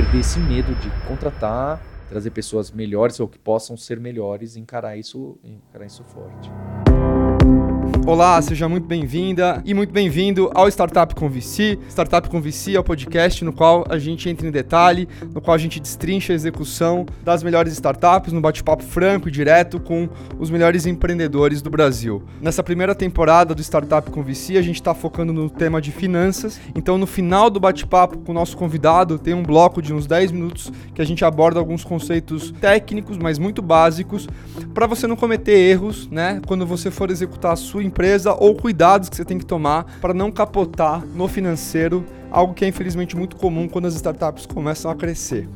perder esse medo de contratar, trazer pessoas melhores ou que possam ser melhores encarar isso, encarar isso forte. Olá, seja muito bem-vinda e muito bem-vindo ao Startup com VC. Startup com VC é o podcast no qual a gente entra em detalhe, no qual a gente destrincha a execução das melhores startups no bate-papo franco e direto com os melhores empreendedores do Brasil. Nessa primeira temporada do Startup com VC, a gente está focando no tema de finanças. Então, no final do bate-papo com o nosso convidado, tem um bloco de uns 10 minutos que a gente aborda alguns conceitos técnicos, mas muito básicos, para você não cometer erros, né, quando você for executar a sua empresa empresa ou cuidados que você tem que tomar para não capotar no financeiro, algo que é infelizmente muito comum quando as startups começam a crescer.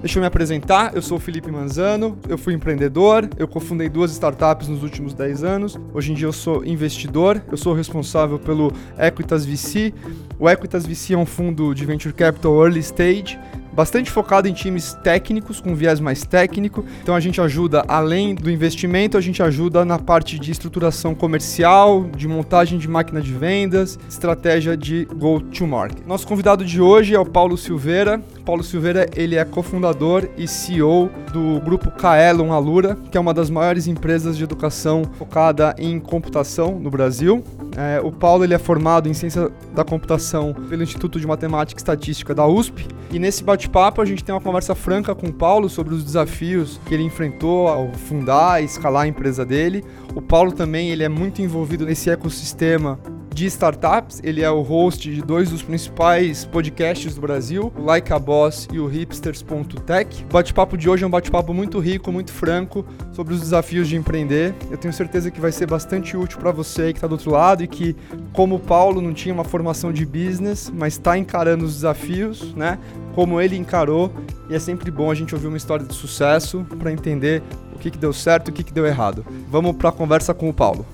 Deixa eu me apresentar, eu sou o Felipe Manzano, eu fui empreendedor, eu cofundei duas startups nos últimos 10 anos. Hoje em dia eu sou investidor, eu sou responsável pelo Equitas VC. O Equitas VC é um fundo de venture capital early stage bastante focado em times técnicos, com viés mais técnico. Então a gente ajuda, além do investimento, a gente ajuda na parte de estruturação comercial, de montagem de máquina de vendas, estratégia de go-to-market. Nosso convidado de hoje é o Paulo Silveira. Paulo Silveira, ele é cofundador e CEO do grupo Kaelon Alura, que é uma das maiores empresas de educação focada em computação no Brasil. É, o Paulo ele é formado em ciência da computação pelo Instituto de Matemática e Estatística da USP. E nesse bate-papo a gente tem uma conversa franca com o Paulo sobre os desafios que ele enfrentou ao fundar e escalar a empresa dele. O Paulo também ele é muito envolvido nesse ecossistema de startups. Ele é o host de dois dos principais podcasts do Brasil, o Like a Boss e o hipsters.tech. O bate-papo de hoje é um bate-papo muito rico, muito franco sobre os desafios de empreender. Eu tenho certeza que vai ser bastante útil para você que está do outro lado e que, como o Paulo, não tinha uma formação de business, mas está encarando os desafios, né? Como ele encarou. E é sempre bom a gente ouvir uma história de sucesso para entender o que, que deu certo e o que, que deu errado. Vamos para a conversa com o Paulo.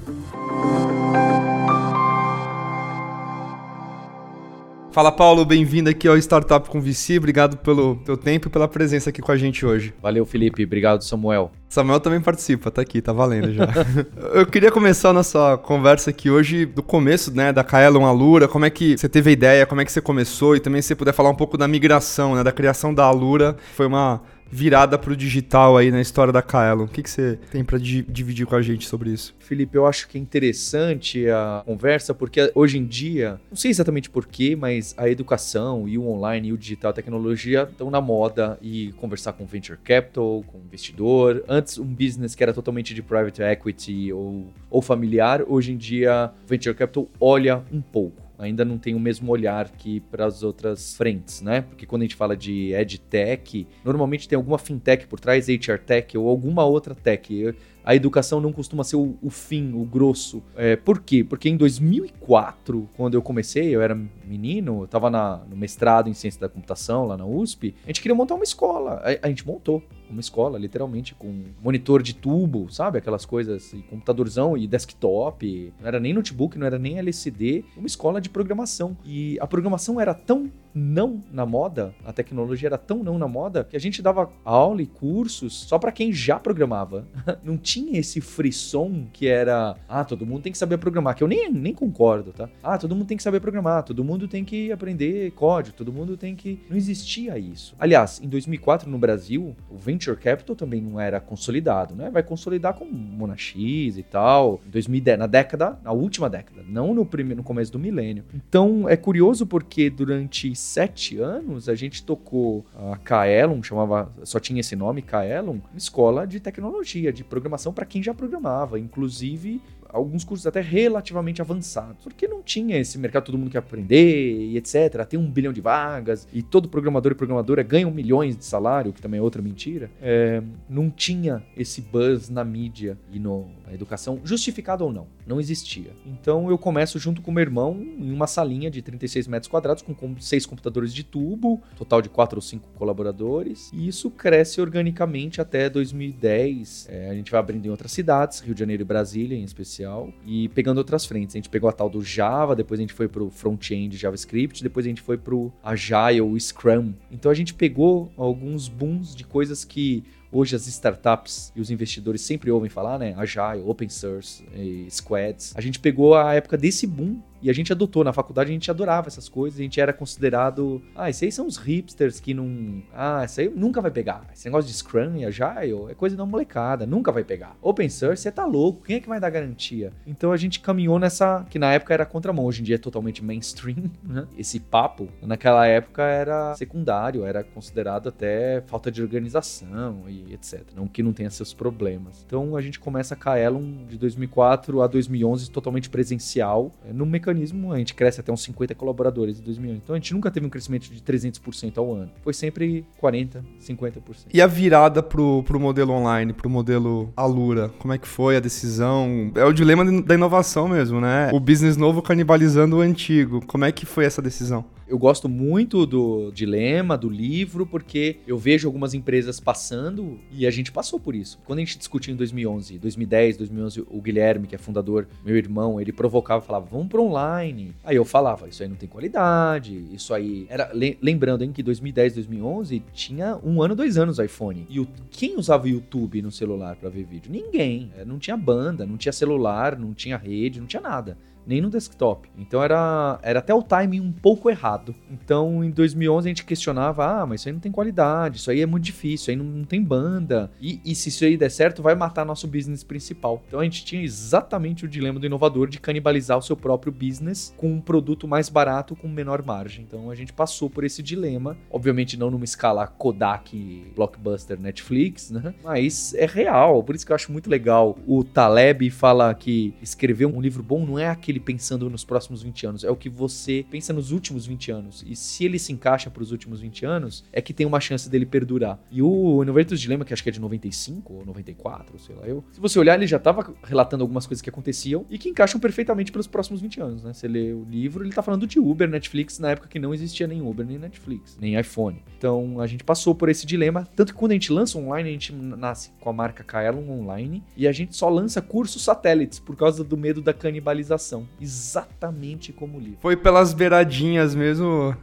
Fala Paulo, bem-vindo aqui ao Startup com VC. Obrigado pelo teu tempo e pela presença aqui com a gente hoje. Valeu, Felipe. Obrigado, Samuel. Samuel também participa, tá aqui, tá valendo já. Eu queria começar a nossa conversa aqui hoje do começo, né, da Kaelon Alura, como é que você teve a ideia, como é que você começou e também se você puder falar um pouco da migração, né, da criação da Alura, foi uma virada para o digital aí na história da Kaelon. O que, que você tem para di dividir com a gente sobre isso? Felipe, eu acho que é interessante a conversa, porque hoje em dia, não sei exatamente porquê, mas a educação e o online e o digital, a tecnologia estão na moda e conversar com venture capital, com investidor. Antes, um business que era totalmente de private equity ou, ou familiar, hoje em dia, venture capital olha um pouco ainda não tem o mesmo olhar que para as outras frentes, né? Porque quando a gente fala de edtech, normalmente tem alguma fintech por trás, HR tech ou alguma outra tech a educação não costuma ser o, o fim, o grosso. É, por quê? Porque em 2004, quando eu comecei, eu era menino, eu estava no mestrado em ciência da computação lá na USP, a gente queria montar uma escola. A, a gente montou uma escola, literalmente, com monitor de tubo, sabe? Aquelas coisas, e computadorzão e desktop. Não era nem notebook, não era nem LCD. Uma escola de programação. E a programação era tão não na moda, a tecnologia era tão não na moda, que a gente dava aula e cursos só para quem já programava. não tinha esse frisson que era, ah, todo mundo tem que saber programar, que eu nem, nem concordo, tá? Ah, todo mundo tem que saber programar, todo mundo tem que aprender código, todo mundo tem que. Não existia isso. Aliás, em 2004 no Brasil, o venture capital também não era consolidado, né? Vai consolidar com Monax e tal, em 2010, na década, na última década, não no primeiro, no começo do milênio. Então é curioso porque durante sete anos, a gente tocou a Kaelon, chamava, só tinha esse nome, Kaelon, escola de tecnologia, de programação para quem já programava, inclusive alguns cursos até relativamente avançados, porque não tinha esse mercado, todo mundo quer aprender e etc. Tem um bilhão de vagas e todo programador e programadora ganham milhões de salário, que também é outra mentira. É, não tinha esse buzz na mídia e no, na educação, justificado ou não, não existia. Então eu começo junto com meu irmão em uma salinha de 36 metros quadrados com, com seis computadores de tubo, total de quatro ou cinco colaboradores, e isso cresce organicamente até 2010. É, a gente vai abrindo em outras cidades, Rio de Janeiro e Brasília em especial e pegando outras frentes. A gente pegou a tal do Java, depois a gente foi pro front-end JavaScript, depois a gente foi pro Agile, Scrum. Então a gente pegou alguns booms de coisas que hoje as startups e os investidores sempre ouvem falar, né? Agile, Open Source, Squads. A gente pegou a época desse boom e a gente adotou. Na faculdade a gente adorava essas coisas. A gente era considerado. Ah, esses aí são os hipsters que não. Ah, isso aí nunca vai pegar. Esse negócio de Scrum e Agile é coisa da molecada. Nunca vai pegar. Open Source, você tá louco. Quem é que vai dar garantia? Então a gente caminhou nessa. Que na época era contramão. Hoje em dia é totalmente mainstream, né? Esse papo. Naquela época era secundário. Era considerado até falta de organização e etc. Não que não tenha seus problemas. Então a gente começa a Kaelon de 2004 a 2011 totalmente presencial. No mecanismo mecanismo, a gente cresce até uns 50 colaboradores em 2011. Então a gente nunca teve um crescimento de 300% ao ano. Foi sempre 40%, 50%. E a virada pro, pro modelo online, pro modelo Alura, como é que foi a decisão? É o dilema da inovação mesmo, né? O business novo canibalizando o antigo. Como é que foi essa decisão? Eu gosto muito do dilema, do livro, porque eu vejo algumas empresas passando e a gente passou por isso. Quando a gente discutiu em 2011, 2010, 2011, o Guilherme, que é fundador, meu irmão, ele provocava, falava, vamos para online. Aí eu falava, isso aí não tem qualidade, isso aí... Era, lembrando, hein, que 2010, 2011 tinha um ano, dois anos o iPhone. E o, quem usava o YouTube no celular para ver vídeo? Ninguém. É, não tinha banda, não tinha celular, não tinha rede, não tinha nada nem no desktop. Então era, era até o timing um pouco errado. Então em 2011 a gente questionava: ah, mas isso aí não tem qualidade, isso aí é muito difícil, isso aí não, não tem banda. E, e, se isso aí der certo, vai matar nosso business principal. Então a gente tinha exatamente o dilema do inovador de canibalizar o seu próprio business com um produto mais barato com menor margem. Então a gente passou por esse dilema, obviamente não numa escala Kodak, Blockbuster, Netflix, né? Mas é real, por isso que eu acho muito legal. O Taleb fala que escrever um livro bom não é aquele ele pensando nos próximos 20 anos, é o que você pensa nos últimos 20 anos. E se ele se encaixa para os últimos 20 anos, é que tem uma chance dele perdurar. E o Inovator's Dilema, que acho que é de 95 ou 94, sei lá, eu. Se você olhar, ele já estava relatando algumas coisas que aconteciam e que encaixam perfeitamente pelos próximos 20 anos, né? Você lê o livro, ele está falando de Uber, Netflix, na época que não existia nem Uber, nem Netflix, nem iPhone. Então a gente passou por esse dilema, tanto que quando a gente lança online, a gente nasce com a marca Kaelon Online e a gente só lança cursos satélites por causa do medo da canibalização exatamente como o livro. Foi pelas beiradinhas mesmo,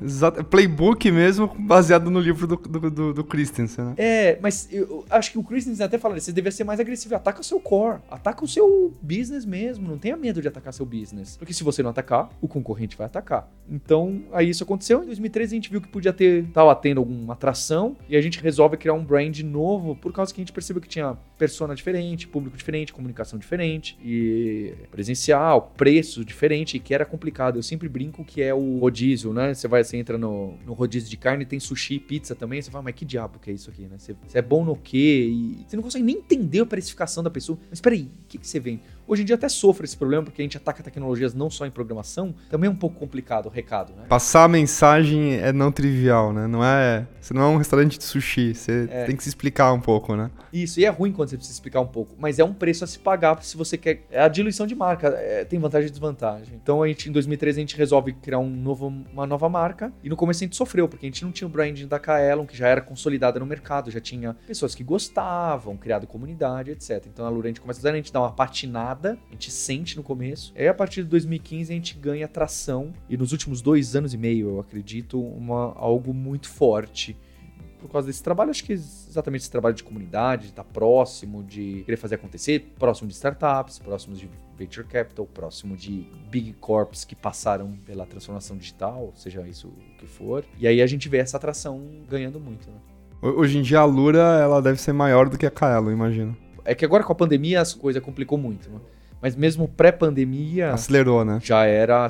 playbook mesmo, baseado no livro do, do, do, do Christensen, né? É, mas eu acho que o Christensen até fala, você devia ser mais agressivo, ataca o seu core, ataca o seu business mesmo, não tenha medo de atacar seu business. Porque se você não atacar, o concorrente vai atacar. Então, aí isso aconteceu. Em 2013 a gente viu que podia ter, tava tendo alguma atração, e a gente resolve criar um brand novo, por causa que a gente percebeu que tinha persona diferente, público diferente, comunicação diferente, e presencial, preço, diferente e que era complicado. Eu sempre brinco que é o rodízio, né? Você vai, você entra no, no rodízio de carne, tem sushi, pizza também. Você fala, mas que diabo que é isso aqui, né? Você, você é bom no quê? E você não consegue nem entender a precificação da pessoa. Mas peraí, o que, que você vende? Hoje em dia até sofre esse problema, porque a gente ataca tecnologias não só em programação, também é um pouco complicado o recado, né? Passar a mensagem é não trivial, né? Não é, você não é um restaurante de sushi, você é. tem que se explicar um pouco, né? Isso, e é ruim quando você precisa explicar um pouco, mas é um preço a se pagar se você quer. É a diluição de marca, é, tem vantagem e desvantagem. Então a gente, em 2013, a gente resolve criar um novo, uma nova marca, e no começo a gente sofreu, porque a gente não tinha o branding da Kaelon, que já era consolidada no mercado, já tinha pessoas que gostavam, criado comunidade, etc. Então a Lura, a gente começa a, a gente dar uma patinada, a gente sente no começo. Aí a partir de 2015 a gente ganha tração e nos últimos dois anos e meio, eu acredito, uma, algo muito forte por causa desse trabalho, acho que exatamente esse trabalho de comunidade, de estar próximo, de querer fazer acontecer, próximo de startups, próximo de venture capital, próximo de big corps que passaram pela transformação digital, seja isso o que for. E aí a gente vê essa atração ganhando muito, né? Hoje em dia a Lura, ela deve ser maior do que a Kaelo, imagino. É que agora com a pandemia as coisas complicou muito, né? Mas mesmo pré-pandemia. Acelerou, né? Já era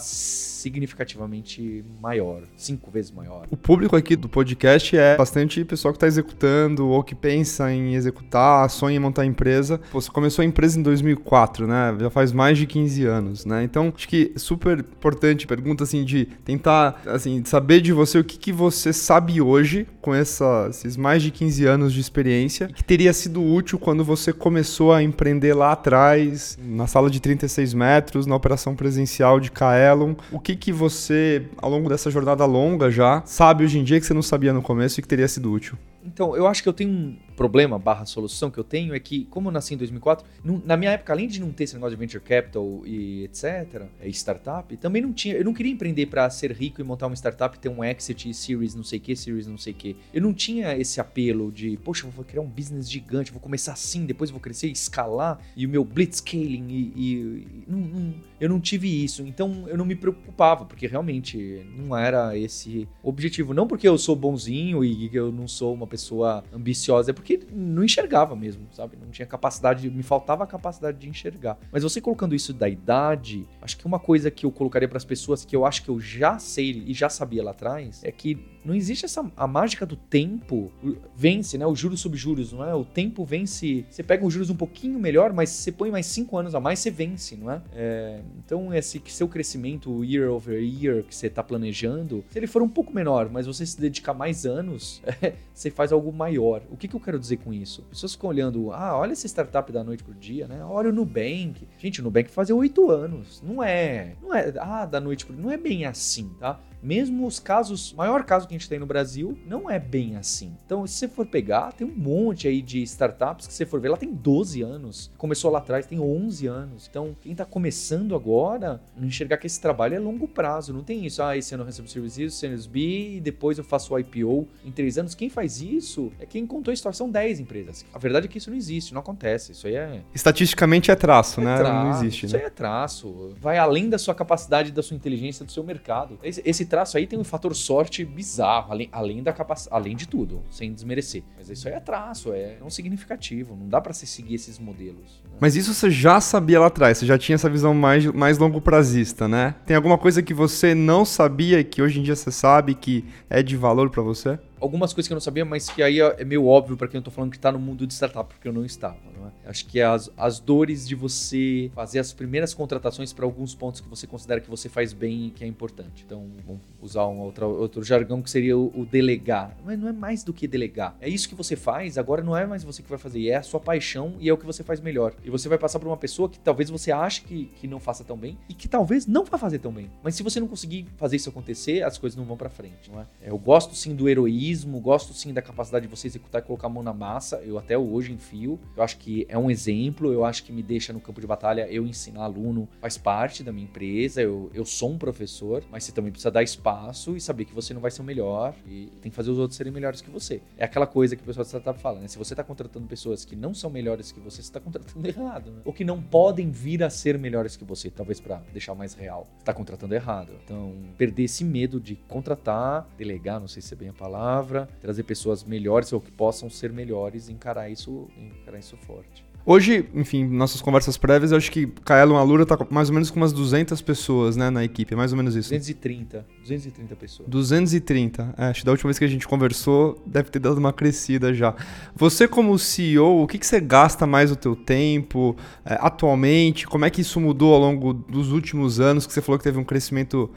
significativamente maior, cinco vezes maior. O público aqui do podcast é bastante pessoal que está executando ou que pensa em executar, sonha em montar empresa. Você começou a empresa em 2004, né? Já faz mais de 15 anos, né? Então, acho que super importante pergunta assim de tentar assim saber de você o que, que você sabe hoje com essa, esses mais de 15 anos de experiência que teria sido útil quando você começou a empreender lá atrás, na sala de 36 metros, na operação presencial de Kaelon. O que que, que você, ao longo dessa jornada longa já, sabe hoje em dia que você não sabia no começo e que teria sido útil? Então, eu acho que eu tenho um problema barra solução que eu tenho é que, como eu nasci em 2004, na minha época, além de não ter esse negócio de venture capital e etc, e startup, também não tinha, eu não queria empreender para ser rico e montar uma startup, ter um exit, series não sei que, series não sei que. Eu não tinha esse apelo de, poxa, vou criar um business gigante, vou começar assim, depois vou crescer, escalar e o meu blitzscaling e, e, e não, não, eu não tive isso. Então, eu não me preocupava, porque realmente não era esse objetivo. Não porque eu sou bonzinho e eu não sou uma pessoa ambiciosa, é porque não enxergava mesmo, sabe? Não tinha capacidade, me faltava a capacidade de enxergar. Mas você colocando isso da idade, acho que uma coisa que eu colocaria para as pessoas que eu acho que eu já sei e já sabia lá atrás é que não existe essa a mágica do tempo vence, né? O juros sobre juros, não é? O tempo vence. Você pega os juros um pouquinho melhor, mas você põe mais cinco anos a mais, você vence, não é? é então esse seu crescimento year over year que você está planejando, se ele for um pouco menor, mas você se dedicar mais anos, é, você faz algo maior. O que, que eu quero dizer com isso? Pessoas ficam olhando, ah, olha essa startup da noite pro dia, né? Olha o Nubank. Gente, o Nubank fazia oito anos. Não é, não é, ah, da noite pro dia. Não é bem assim, tá? Mesmo os casos, maior caso que a gente tem no Brasil, não é bem assim. Então, se você for pegar, tem um monte aí de startups que você for ver, lá tem 12 anos. Começou lá atrás, tem 11 anos. Então, quem está começando agora, enxergar que esse trabalho é longo prazo. Não tem isso, ah, esse ano eu recebo serviços, Series B, e depois eu faço o IPO em três anos. Quem faz isso é quem contou a história, são 10 empresas. A verdade é que isso não existe, não acontece. Isso aí é. Estatisticamente é traço, é né? Traço, não existe. Isso né? aí é traço. Vai além da sua capacidade, da sua inteligência, do seu mercado. Esse, esse traço aí tem um fator sorte bizarro, além, além da capacidade, além de tudo, sem desmerecer. Mas isso aí é traço, é não significativo, não dá para se seguir esses modelos. Né? Mas isso você já sabia lá atrás, você já tinha essa visão mais, mais longo prazista, né? Tem alguma coisa que você não sabia e que hoje em dia você sabe que é de valor para você? Algumas coisas que eu não sabia, mas que aí é meio óbvio para quem eu tô falando que tá no mundo de startup, porque eu não estava. Não é? Acho que as, as dores de você fazer as primeiras contratações para alguns pontos que você considera que você faz bem e que é importante. Então, vamos usar um outro, outro jargão que seria o, o, delegar. Mas não é mais do que delegar. É isso que você faz, agora não é mais você que vai fazer, é a sua paixão e é o que você faz melhor. E você vai passar por uma pessoa que talvez você ache que, que não faça tão bem e que talvez não vá fazer tão bem. Mas se você não conseguir fazer isso acontecer, as coisas não vão para frente, não é? Eu gosto sim do heroísmo gosto sim da capacidade de você executar e colocar a mão na massa. Eu até hoje enfio. Eu acho que é um exemplo, eu acho que me deixa no campo de batalha eu ensinar aluno, faz parte da minha empresa. Eu, eu sou um professor, mas você também precisa dar espaço e saber que você não vai ser o melhor e tem que fazer os outros serem melhores que você. É aquela coisa que o pessoal de startup fala, né? Se você está contratando pessoas que não são melhores que você, você está contratando errado, né? Ou que não podem vir a ser melhores que você, talvez para deixar mais real. Você está contratando errado. Então, perder esse medo de contratar, delegar, não sei se é bem a palavra, trazer pessoas melhores ou que possam ser melhores encarar isso, encarar isso forte. Hoje, enfim, nossas conversas prévias, eu acho que Kaelon Alura tá mais ou menos com umas 200 pessoas, né, na equipe, é mais ou menos isso. 230, 230 pessoas. 230, é, acho que da última vez que a gente conversou, deve ter dado uma crescida já. Você como CEO, o que, que você gasta mais o teu tempo é, atualmente? Como é que isso mudou ao longo dos últimos anos, que você falou que teve um crescimento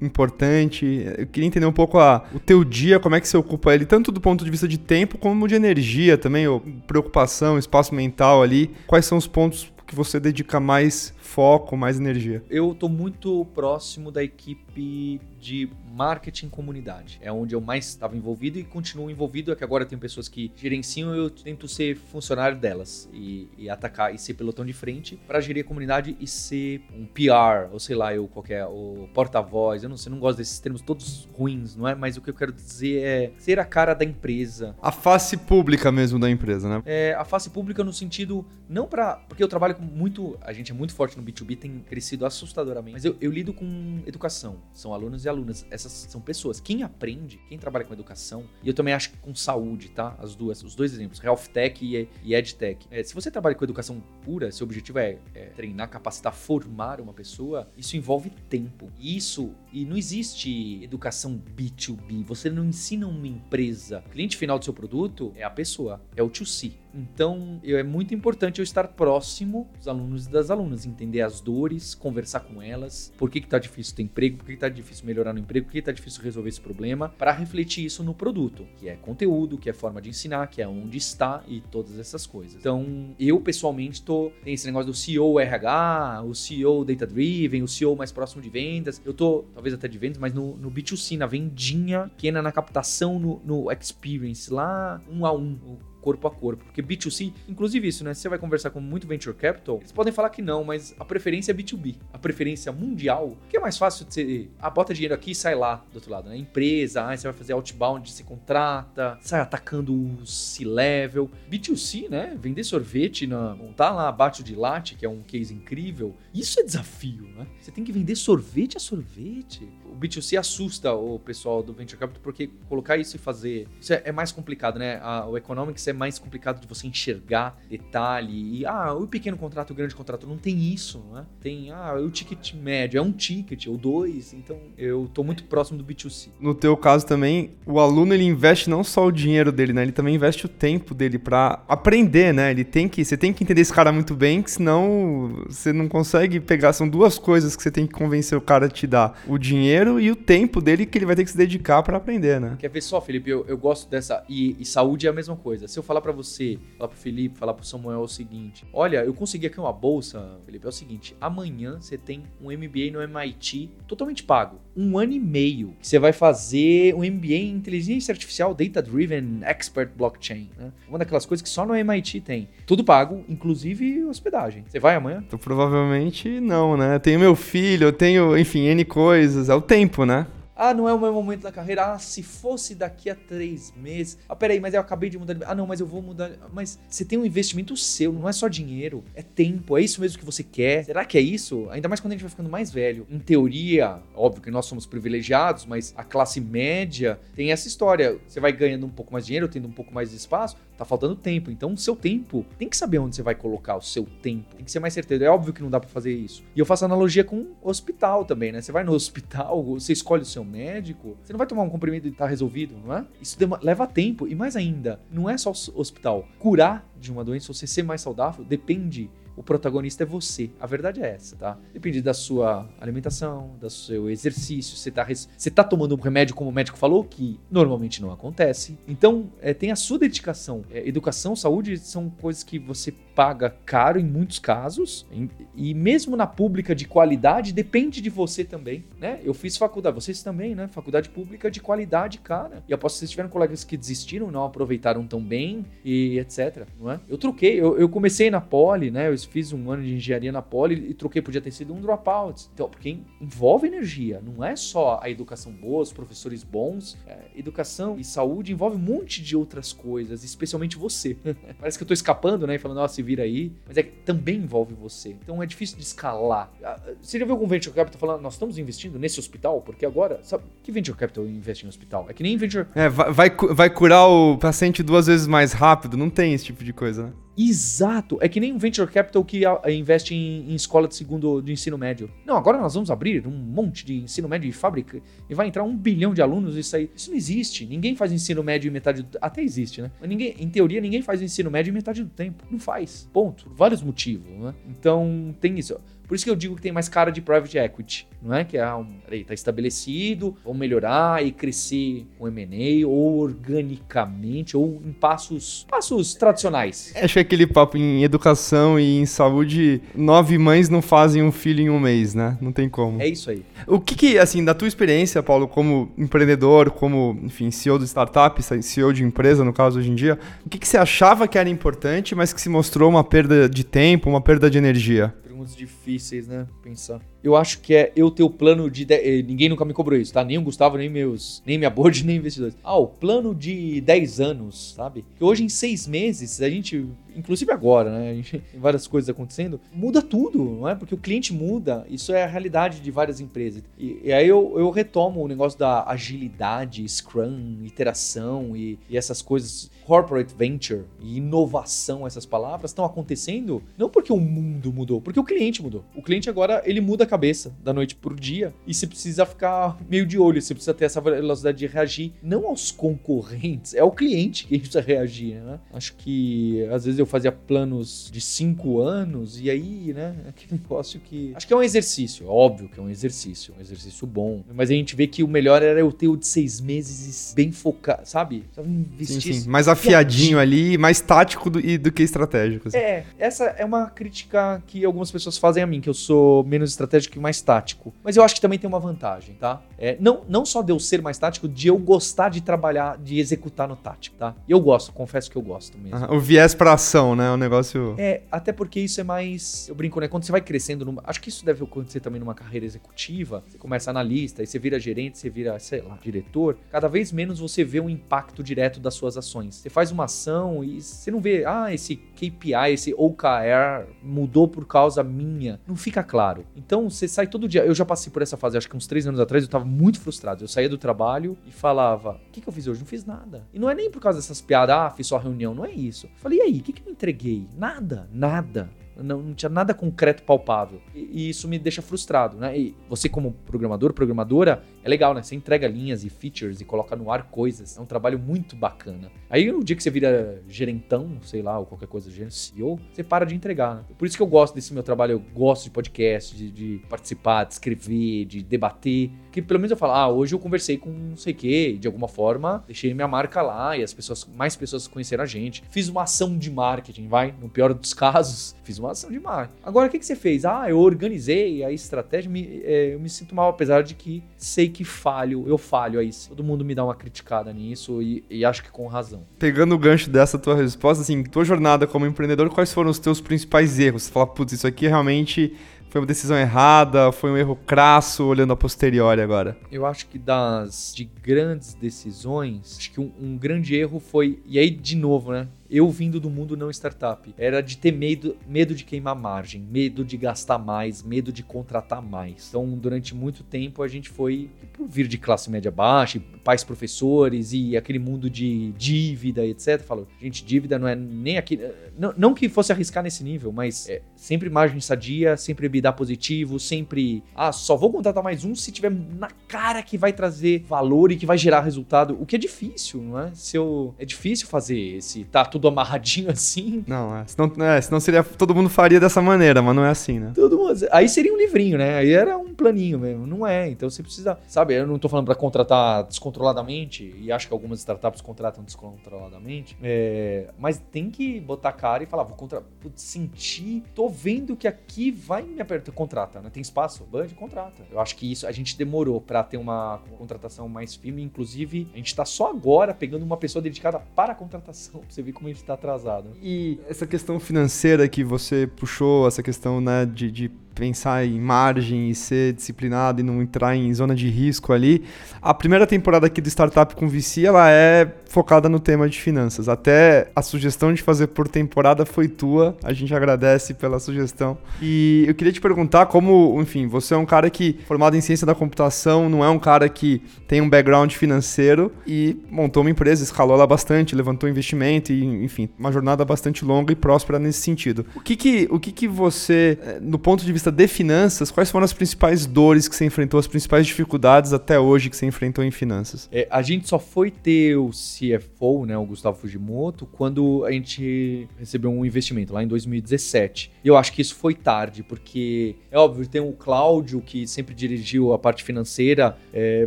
importante? Eu queria entender um pouco a, o teu dia, como é que você ocupa ele, tanto do ponto de vista de tempo, como de energia também, ou preocupação, espaço mental ali, ali, quais são os pontos que você dedica mais foco, mais energia? Eu estou muito próximo da equipe de marketing comunidade. É onde eu mais estava envolvido e continuo envolvido. É que agora tem pessoas que gerenciam eu tento ser funcionário delas e, e atacar e ser pelotão de frente para gerir a comunidade e ser um PR, ou sei lá, eu qualquer, o porta-voz. Eu não sei, não gosto desses termos todos ruins, não é? Mas o que eu quero dizer é ser a cara da empresa. A face pública mesmo da empresa, né? É, a face pública no sentido, não para. Porque eu trabalho com muito. A gente é muito forte no B2B, tem crescido assustadoramente. Mas eu, eu lido com educação. São alunos e alunas. Essas são pessoas. Quem aprende, quem trabalha com educação, e eu também acho que com saúde, tá? As duas, os dois exemplos, Health Tech e, e EdTech. É, se você trabalha com educação pura, seu objetivo é, é, treinar, capacitar, formar uma pessoa, isso envolve tempo. Isso, e não existe educação B2B. Você não ensina uma empresa. O cliente final do seu produto é a pessoa, é o 2C. Então, eu, é muito importante eu estar próximo dos alunos e das alunas, entender as dores, conversar com elas, por que que tá difícil ter emprego, por que que tá difícil melhorar no emprego, por que que tá difícil resolver esse problema, para refletir isso no produto, que é conteúdo, que é forma de ensinar, que é onde está e todas essas coisas. Então, eu pessoalmente tô tem esse negócio do CEO RH, o CEO data driven, o CEO mais próximo de vendas. Eu tô talvez até de vendas, mas no, no B2C, na vendinha, pequena na captação, no, no experience lá, um a um, corpo a corpo. Porque B2C, inclusive isso, né? Se você vai conversar com muito venture capital, eles podem falar que não, mas a preferência é B2B. A preferência mundial, que é mais fácil de você. Ah, bota dinheiro aqui e sai lá do outro lado, né? Empresa, ah, você vai fazer outbound, você contrata, sai atacando o C-level. B2C, né? Vender sorvete, na, montar lá abaixo de latte, que é um case incrível. Isso é desafio, né? Você tem que vender sorvete a sorvete. O B2C assusta o pessoal do venture capital porque colocar isso e fazer. Isso é, é mais complicado, né? O economics é é mais complicado de você enxergar detalhe. E, ah, o pequeno contrato, o grande contrato. Não tem isso, não é? Tem, ah, o ticket médio, é um ticket, ou dois. Então, eu tô muito próximo do B2C. No teu caso também, o aluno, ele investe não só o dinheiro dele, né? Ele também investe o tempo dele para aprender, né? Ele tem que, você tem que entender esse cara muito bem, que senão você não consegue pegar. São duas coisas que você tem que convencer o cara a te dar: o dinheiro e o tempo dele que ele vai ter que se dedicar para aprender, né? Quer ver só, Felipe? Eu, eu gosto dessa. E, e saúde é a mesma coisa. Se eu falar para você, falar pro Felipe, falar pro Samuel o seguinte: olha, eu consegui aqui uma bolsa, Felipe, é o seguinte: amanhã você tem um MBA no MIT totalmente pago. Um ano e meio você vai fazer um MBA em inteligência artificial, data driven, expert blockchain. Né? Uma daquelas coisas que só no MIT tem. Tudo pago, inclusive hospedagem. Você vai amanhã? Então, provavelmente não, né? Eu tenho meu filho, eu tenho, enfim, N coisas. É o tempo, né? Ah, não é o meu momento da carreira. Ah, se fosse daqui a três meses. Ah, peraí, mas eu acabei de mudar. Ah, não, mas eu vou mudar. Mas você tem um investimento seu, não é só dinheiro, é tempo. É isso mesmo que você quer? Será que é isso? Ainda mais quando a gente vai ficando mais velho. Em teoria, óbvio que nós somos privilegiados, mas a classe média tem essa história. Você vai ganhando um pouco mais de dinheiro, tendo um pouco mais de espaço, tá faltando tempo. Então, o seu tempo, tem que saber onde você vai colocar o seu tempo. Tem que ser mais certeiro. É óbvio que não dá para fazer isso. E eu faço analogia com hospital também, né? Você vai no hospital, você escolhe o seu médico, você não vai tomar um comprimido e tá resolvido, não é? Isso leva tempo. E mais ainda, não é só hospital. Curar de uma doença, você ser mais saudável, depende o protagonista é você. A verdade é essa, tá? Depende da sua alimentação, do seu exercício. Você tá, tá tomando um remédio, como o médico falou, que normalmente não acontece. Então, é, tem a sua dedicação. É, educação, saúde são coisas que você paga caro em muitos casos. E mesmo na pública de qualidade, depende de você também, né? Eu fiz faculdade, vocês também, né? Faculdade pública de qualidade, cara. E aposto que vocês tiveram colegas que desistiram, não aproveitaram tão bem e etc, não é? Eu troquei, eu, eu comecei na Poli, né? Eu fiz um ano de engenharia na Poli e troquei, podia ter sido um dropout. Então, porque envolve energia, não é só a educação boa, os professores bons. É, educação e saúde envolve um monte de outras coisas, especialmente você. Parece que eu tô escapando, né? E falando, nossa, vira aí, mas é que também envolve você. Então é difícil de escalar. Ah, você já viu algum venture capital falando, nós estamos investindo nesse hospital? Porque agora, sabe, que venture capital investe em hospital? É que nem venture. É, vai, vai, vai curar o paciente duas vezes mais rápido, não tem esse tipo de coisa, né? Exato. É que nem um venture capital que investe em, em, escola de segundo de ensino médio. Não, agora nós vamos abrir um monte de ensino médio de fábrica e vai entrar um bilhão de alunos isso aí. Isso não existe. Ninguém faz ensino médio em metade do Até existe, né? Mas ninguém, em teoria, ninguém faz ensino médio em metade do tempo. Não faz. Ponto. Por vários motivos, né? Então tem isso. Por isso que eu digo que tem mais cara de private equity, não é? Que é um, tá estabelecido, vão melhorar e crescer com M&A ou organicamente ou em passos, passos tradicionais. Acho que aquele papo em educação e em saúde, nove mães não fazem um filho em um mês, né? Não tem como. É isso aí. O que que, assim, da tua experiência, Paulo, como empreendedor, como, enfim, CEO de startup, CEO de empresa, no caso, hoje em dia, o que que você achava que era importante, mas que se mostrou uma perda de tempo, uma perda de energia? Difíceis, né? Pensar. Eu acho que é eu ter o plano de. de... Eh, ninguém nunca me cobrou isso, tá? Nem o Gustavo, nem meus. Nem minha board, nem investidores. Ah, o plano de 10 anos, sabe? Que hoje, em seis meses, a gente. Inclusive agora, né? A gente tem várias coisas acontecendo. Muda tudo, não é? Porque o cliente muda. Isso é a realidade de várias empresas. E, e aí eu, eu retomo o negócio da agilidade, Scrum, iteração e, e essas coisas. Corporate venture e inovação, essas palavras estão acontecendo não porque o mundo mudou, porque o cliente mudou. O cliente agora ele muda cabeça da noite pro dia e você precisa ficar meio de olho, você precisa ter essa velocidade de reagir, não aos concorrentes, é o cliente que precisa reagir, né? Acho que às vezes eu fazia planos de cinco anos e aí, né, aquele negócio que. Acho que é um exercício, óbvio que é um exercício, um exercício bom, mas a gente vê que o melhor era eu ter o de seis meses bem focado, sabe? Investir sim, sim. Mais afiadinho ali, mais tático do, e, do que estratégico. Assim. É, essa é uma crítica que algumas pessoas fazem a mim, que eu sou menos estratégico e mais tático. Mas eu acho que também tem uma vantagem, tá? É, não, não só de eu ser mais tático, de eu gostar de trabalhar, de executar no tático, tá? E eu gosto, confesso que eu gosto mesmo. Ah, o viés pra ação, né? O negócio. É, até porque isso é mais. Eu brinco, né? Quando você vai crescendo, numa... acho que isso deve acontecer também numa carreira executiva. Você começa analista, aí você vira gerente, você vira, sei lá, diretor. Cada vez menos você vê o impacto direto das suas ações. Você faz uma ação e você não vê, ah, esse KPI, esse OKR mudou por causa minha. Não fica claro. Então você sai todo dia. Eu já passei por essa fase, acho que uns três anos atrás, eu tava muito frustrado. Eu saía do trabalho e falava: O que, que eu fiz hoje? Não fiz nada. E não é nem por causa dessas piadas, ah, fiz só reunião, não é isso. Eu falei, e aí, o que, que eu entreguei? Nada, nada. Não, não tinha nada concreto palpável. E, e, isso me deixa frustrado, né? E você, como programador, programadora, é legal, né? Você entrega linhas e features e coloca no ar coisas. É um trabalho muito bacana. Aí, no dia que você vira gerentão, sei lá, ou qualquer coisa, CEO, você para de entregar, né? Por isso que eu gosto desse meu trabalho. Eu gosto de podcast, de, de participar, de escrever, de debater. Que pelo menos eu falo, ah, hoje eu conversei com não sei o quê, de alguma forma, deixei minha marca lá e as pessoas, mais pessoas conheceram a gente. Fiz uma ação de marketing, vai? No pior dos casos, fiz uma ação de marketing. Agora, o que, que você fez? Ah, eu organizei a estratégia, me, é, eu me sinto mal, apesar de que sei que falho, eu falho aí. Todo mundo me dá uma criticada nisso e, e acho que com razão. Pegando o gancho dessa tua resposta, assim, tua jornada como empreendedor, quais foram os teus principais erros? Você fala, putz, isso aqui realmente foi uma decisão errada? Foi um erro crasso olhando a posteriori agora? Eu acho que das de grandes decisões, acho que um, um grande erro foi. E aí, de novo, né? Eu vindo do mundo não startup. Era de ter medo, medo de queimar margem, medo de gastar mais, medo de contratar mais. Então, durante muito tempo, a gente foi vir de classe média baixa, pais professores e aquele mundo de dívida, etc. Falou, gente, dívida não é nem aqui. Não, não que fosse arriscar nesse nível, mas é, sempre margem sadia, sempre EBITDA positivo, sempre. Ah, só vou contratar mais um se tiver na cara que vai trazer valor e que vai gerar resultado. O que é difícil, não é? Se eu, é difícil fazer esse. Tá tudo tudo amarradinho assim. Não, é. Senão, é, senão seria. Todo mundo faria dessa maneira, mas não é assim, né? Todo mundo. Aí seria um livrinho, né? Aí era um planinho mesmo. Não é. Então você precisa. Sabe, eu não tô falando para contratar descontroladamente, e acho que algumas startups contratam descontroladamente. É, mas tem que botar a cara e falar, vou contratar. Sentir, tô vendo que aqui vai me apertar. Contrata, né? Tem espaço? Band, contrata. Eu acho que isso a gente demorou para ter uma contratação mais firme. Inclusive, a gente tá só agora pegando uma pessoa dedicada para a contratação. Pra você ver como está atrasado. E essa questão financeira que você puxou, essa questão né, de, de pensar em margem e ser disciplinado e não entrar em zona de risco ali. A primeira temporada aqui do Startup com VC, ela é focada no tema de finanças. Até a sugestão de fazer por temporada foi tua. A gente agradece pela sugestão. E eu queria te perguntar como, enfim, você é um cara que formado em ciência da computação, não é um cara que tem um background financeiro e montou uma empresa, escalou ela bastante, levantou investimento e, enfim, uma jornada bastante longa e próspera nesse sentido. O que que, o que que você, eh, no ponto de vista de finanças, quais foram as principais dores que você enfrentou, as principais dificuldades até hoje que você enfrentou em finanças? É, a gente só foi ter o CFO, né, o Gustavo Fujimoto, quando a gente recebeu um investimento lá em 2017. E eu acho que isso foi tarde, porque é óbvio, tem o Cláudio que sempre dirigiu a parte financeira, é,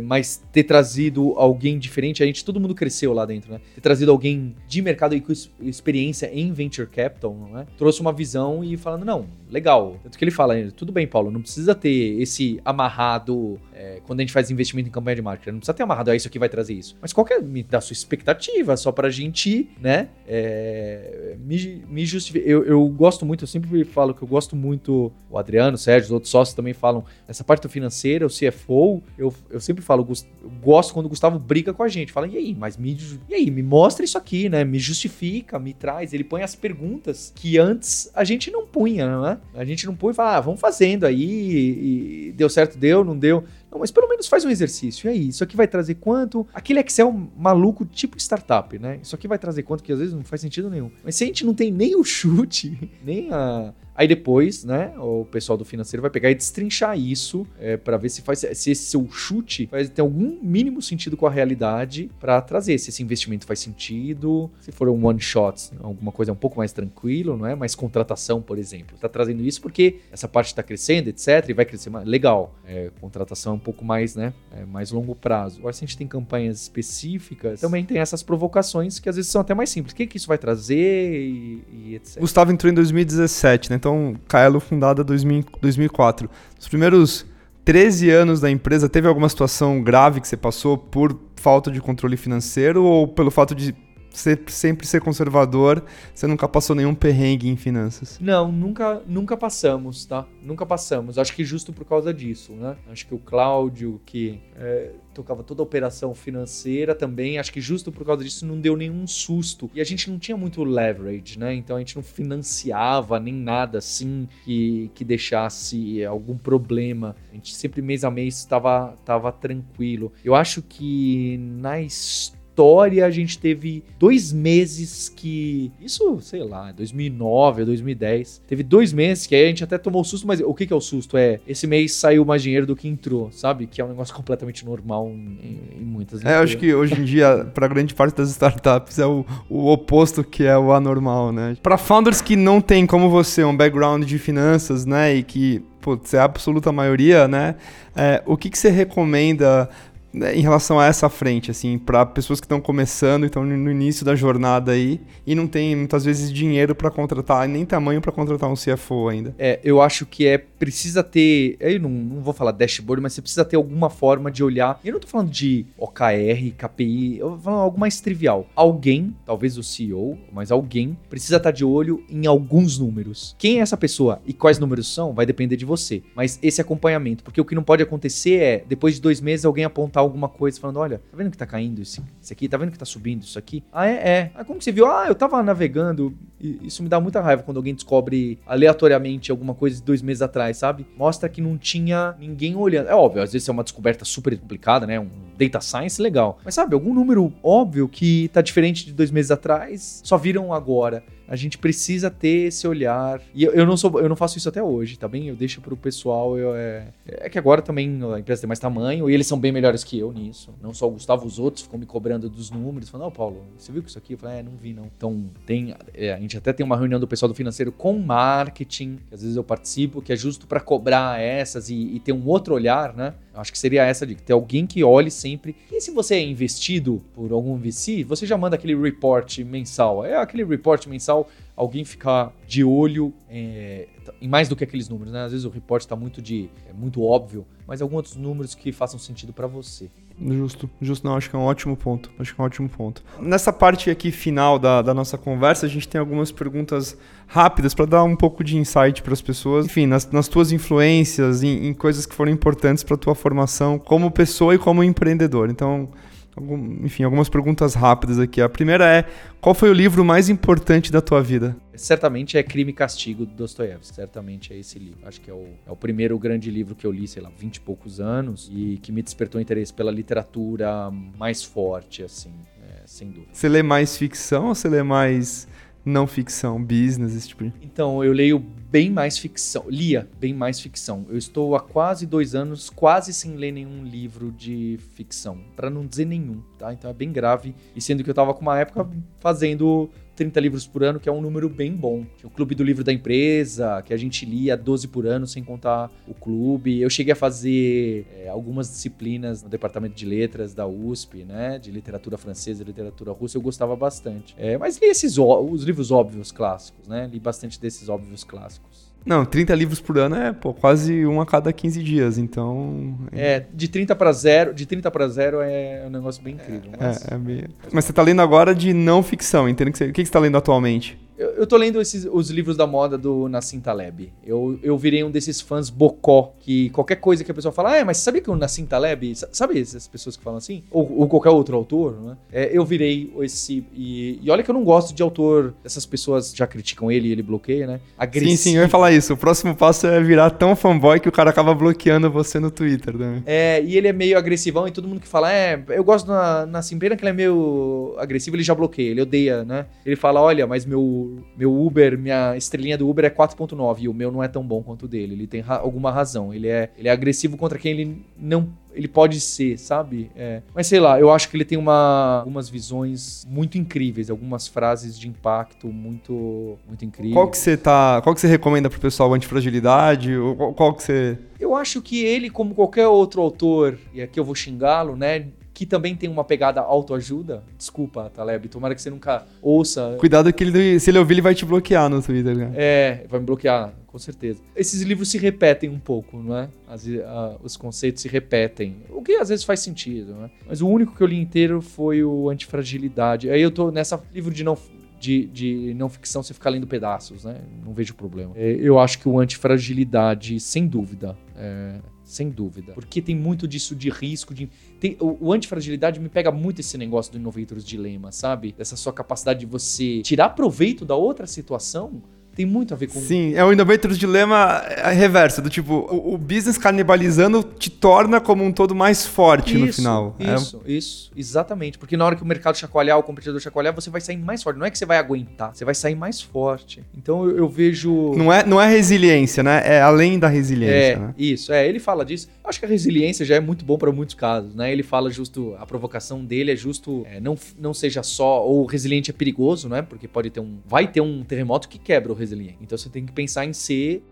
mas ter trazido alguém diferente, a gente todo mundo cresceu lá dentro, né? Ter trazido alguém de mercado e com experiência em venture capital, não é? Trouxe uma visão e falando, não, legal. Tanto que ele fala, tudo bem, Paulo, não precisa ter esse amarrado é, quando a gente faz investimento em campanha de marketing. Não precisa ter amarrado, é isso que vai trazer isso. Mas qual que é da sua expectativa, só pra gente, né, é, me, me justificar. Eu, eu gosto muito, eu sempre falo que eu gosto muito, o Adriano, o Sérgio, os outros sócios também falam, essa parte financeira, o CFO, eu, eu sempre falo, eu gosto quando o Gustavo briga com a gente. Fala, e aí, mas me, e aí, me mostra isso aqui, né, me justifica, me traz. Ele põe as perguntas que antes a gente não punha, não é? A gente não põe e fala, ah, vamos fazendo aí, e deu certo, deu, não deu. Não, mas pelo menos faz um exercício. E aí, isso aqui vai trazer quanto? Aquele Excel maluco tipo startup, né? Isso aqui vai trazer quanto que às vezes não faz sentido nenhum. Mas se a gente não tem nem o chute, nem a, Aí depois, né, o pessoal do financeiro vai pegar e destrinchar isso é, para ver se faz se esse seu chute faz ter algum mínimo sentido com a realidade para trazer se esse investimento faz sentido, se for um one shot, alguma coisa um pouco mais tranquilo, não é? Mais contratação, por exemplo. Tá trazendo isso porque essa parte está crescendo, etc, e vai crescer mais. Legal. É, contratação pouco mais, né, é mais longo prazo. Agora se a gente tem campanhas específicas, também tem essas provocações que às vezes são até mais simples. O que que isso vai trazer e, e etc. Gustavo entrou em 2017, né? Então, Kaelo fundada em 2004. Os primeiros 13 anos da empresa, teve alguma situação grave que você passou por falta de controle financeiro ou pelo fato de ser, sempre ser conservador, você nunca passou nenhum perrengue em finanças? Não, nunca, nunca passamos, tá? Nunca passamos. Acho que justo por causa disso, né? Acho que o Cláudio, que é, tocava toda a operação financeira também, acho que justo por causa disso não deu nenhum susto. E a gente não tinha muito leverage, né? Então a gente não financiava nem nada assim que, que deixasse algum problema. A gente sempre mês a mês estava tava tranquilo. Eu acho que na história história, a gente teve dois meses que. Isso, sei lá, 2009 ou 2010. Teve dois meses que aí a gente até tomou susto, mas o que, que é o susto? É esse mês saiu mais dinheiro do que entrou, sabe? Que é um negócio completamente normal em, em muitas É, acho que hoje em dia, para grande parte das startups, é o, o oposto que é o anormal, né? Para founders que não tem como você um background de finanças, né? E que putz, é a absoluta maioria, né? É, o que, que você recomenda em relação a essa frente, assim, para pessoas que estão começando, estão no início da jornada aí e não tem muitas vezes dinheiro para contratar, nem tamanho para contratar um CFO ainda? É, eu acho que é precisa ter, eu não, não vou falar dashboard, mas você precisa ter alguma forma de olhar. Eu não tô falando de OKR, KPI, eu vou falar algo mais trivial. Alguém, talvez o CEO, mas alguém precisa estar tá de olho em alguns números. Quem é essa pessoa e quais números são vai depender de você. Mas esse acompanhamento, porque o que não pode acontecer é depois de dois meses alguém apontar alguma coisa falando: olha, tá vendo que tá caindo isso, isso aqui? Tá vendo que tá subindo isso aqui? Ah, é? É. Ah, como que você viu? Ah, eu tava navegando. Isso me dá muita raiva quando alguém descobre aleatoriamente alguma coisa de dois meses atrás, sabe? Mostra que não tinha ninguém olhando. É óbvio, às vezes é uma descoberta super complicada, né? Um data science legal. Mas sabe, algum número óbvio que tá diferente de dois meses atrás, só viram agora a gente precisa ter esse olhar. E eu, eu, não sou, eu não faço isso até hoje, tá bem? Eu deixo pro pessoal. Eu, é, é que agora também a empresa tem mais tamanho e eles são bem melhores que eu nisso. Não só o Gustavo, os outros ficam me cobrando dos números, falando, não, Paulo, você viu que isso aqui? Eu falei, é, não vi não. Então tem, é, a gente até tem uma reunião do pessoal do financeiro com marketing, que às vezes eu participo, que é justo para cobrar essas e, e ter um outro olhar, né? Acho que seria essa de ter alguém que olhe sempre. E se você é investido por algum VC, você já manda aquele report mensal. É aquele report mensal, alguém ficar de olho é, em mais do que aqueles números, né? Às vezes o report está muito de é muito óbvio, mas alguns outros números que façam sentido para você. Justo, justo, não, acho que é um ótimo ponto. Acho que é um ótimo ponto. Nessa parte aqui final da, da nossa conversa, a gente tem algumas perguntas rápidas para dar um pouco de insight para as pessoas. Enfim, nas, nas tuas influências, em, em coisas que foram importantes para tua formação como pessoa e como empreendedor. Então, algum, enfim, algumas perguntas rápidas aqui. A primeira é: qual foi o livro mais importante da tua vida? Certamente é Crime e Castigo do Dostoiévski. Certamente é esse livro. Acho que é o, é o primeiro grande livro que eu li, sei lá, 20 e poucos anos e que me despertou interesse pela literatura mais forte, assim, é, sem dúvida. Você lê mais ficção ou você lê mais não ficção, business, esse tipo de... Então, eu leio bem mais ficção, lia bem mais ficção. Eu estou há quase dois anos quase sem ler nenhum livro de ficção, para não dizer nenhum, tá? Então é bem grave. E sendo que eu estava com uma época fazendo 30 livros por ano, que é um número bem bom. Tinha o clube do livro da empresa, que a gente lia 12 por ano, sem contar o clube. Eu cheguei a fazer é, algumas disciplinas no departamento de letras da USP, né? De literatura francesa, literatura russa, eu gostava bastante. É, mas li esses os livros óbvios clássicos, né? Li bastante desses óbvios clássicos. Não, 30 livros por ano é pô, quase um a cada 15 dias, então. É, de 30 para zero, de 30 para zero é um negócio bem incrível. Mas... É, é bem... mas você está lendo agora de não ficção, entende? Que você... O que você está lendo atualmente? Eu, eu tô lendo esses, os livros da moda do Nassim Taleb. Eu, eu virei um desses fãs bocó, que qualquer coisa que a pessoa fala, ah, mas sabia que o Nassim Taleb, sabe essas pessoas que falam assim? Ou, ou qualquer outro autor, né? É, eu virei esse. E, e, olha que eu não gosto de autor, essas pessoas já criticam ele e ele bloqueia, né? Agressivo. Sim, sim, eu ia falar isso. O próximo passo é virar tão fanboy que o cara acaba bloqueando você no Twitter, né? É, e ele é meio agressivão e todo mundo que fala, é, eu gosto na, Nassim, pena que ele é meio agressivo, ele já bloqueia, ele odeia, né? Ele fala, olha, mas meu, meu Uber, minha estrelinha do Uber é 4.9 e o meu não é tão bom quanto o dele. Ele tem ra alguma razão. Ele é, ele é agressivo contra quem ele não ele pode ser, sabe? É. Mas sei lá, eu acho que ele tem uma, algumas visões muito incríveis, algumas frases de impacto muito, muito incríveis. Qual que você tá, qual que você recomenda pro pessoal antifragilidade? Qual, qual que você Eu acho que ele, como qualquer outro autor, e aqui eu vou xingá-lo, né? Que também tem uma pegada autoajuda. Desculpa, Taleb, tomara que você nunca ouça. Cuidado que ele, se ele ouvir, ele vai te bloquear no Twitter, cara. É, vai me bloquear, com certeza. Esses livros se repetem um pouco, não é? As, a, os conceitos se repetem, o que às vezes faz sentido, né? Mas o único que eu li inteiro foi o Antifragilidade. Aí eu tô nessa livro de não de, de não ficção você ficar lendo pedaços, né? Não vejo problema. É, eu acho que o Antifragilidade, sem dúvida, é, sem dúvida. Porque tem muito disso de risco, de. Tem, o, o antifragilidade me pega muito esse negócio do Innovators Dilema, sabe? Dessa sua capacidade de você tirar proveito da outra situação tem muito a ver com. Sim, é o Innovators Dilema é reverso, do tipo, o, o, business canibalizando te torna como um todo mais forte isso, no final. Isso, é... isso, exatamente. Porque na hora que o mercado chacoalhar, o competidor chacoalhar, você vai sair mais forte. Não é que você vai aguentar, você vai sair mais forte. Então eu, eu vejo. Não é, não é resiliência, né? É além da resiliência. É, né? isso, é. Ele fala disso. Eu acho que a resiliência já é muito bom para muitos casos, né? Ele fala justo, a provocação dele é justo, é, não, não seja só, ou resiliente é perigoso, né? Porque pode ter um. Vai ter um terremoto que quebra o Então você tem que pensar em ser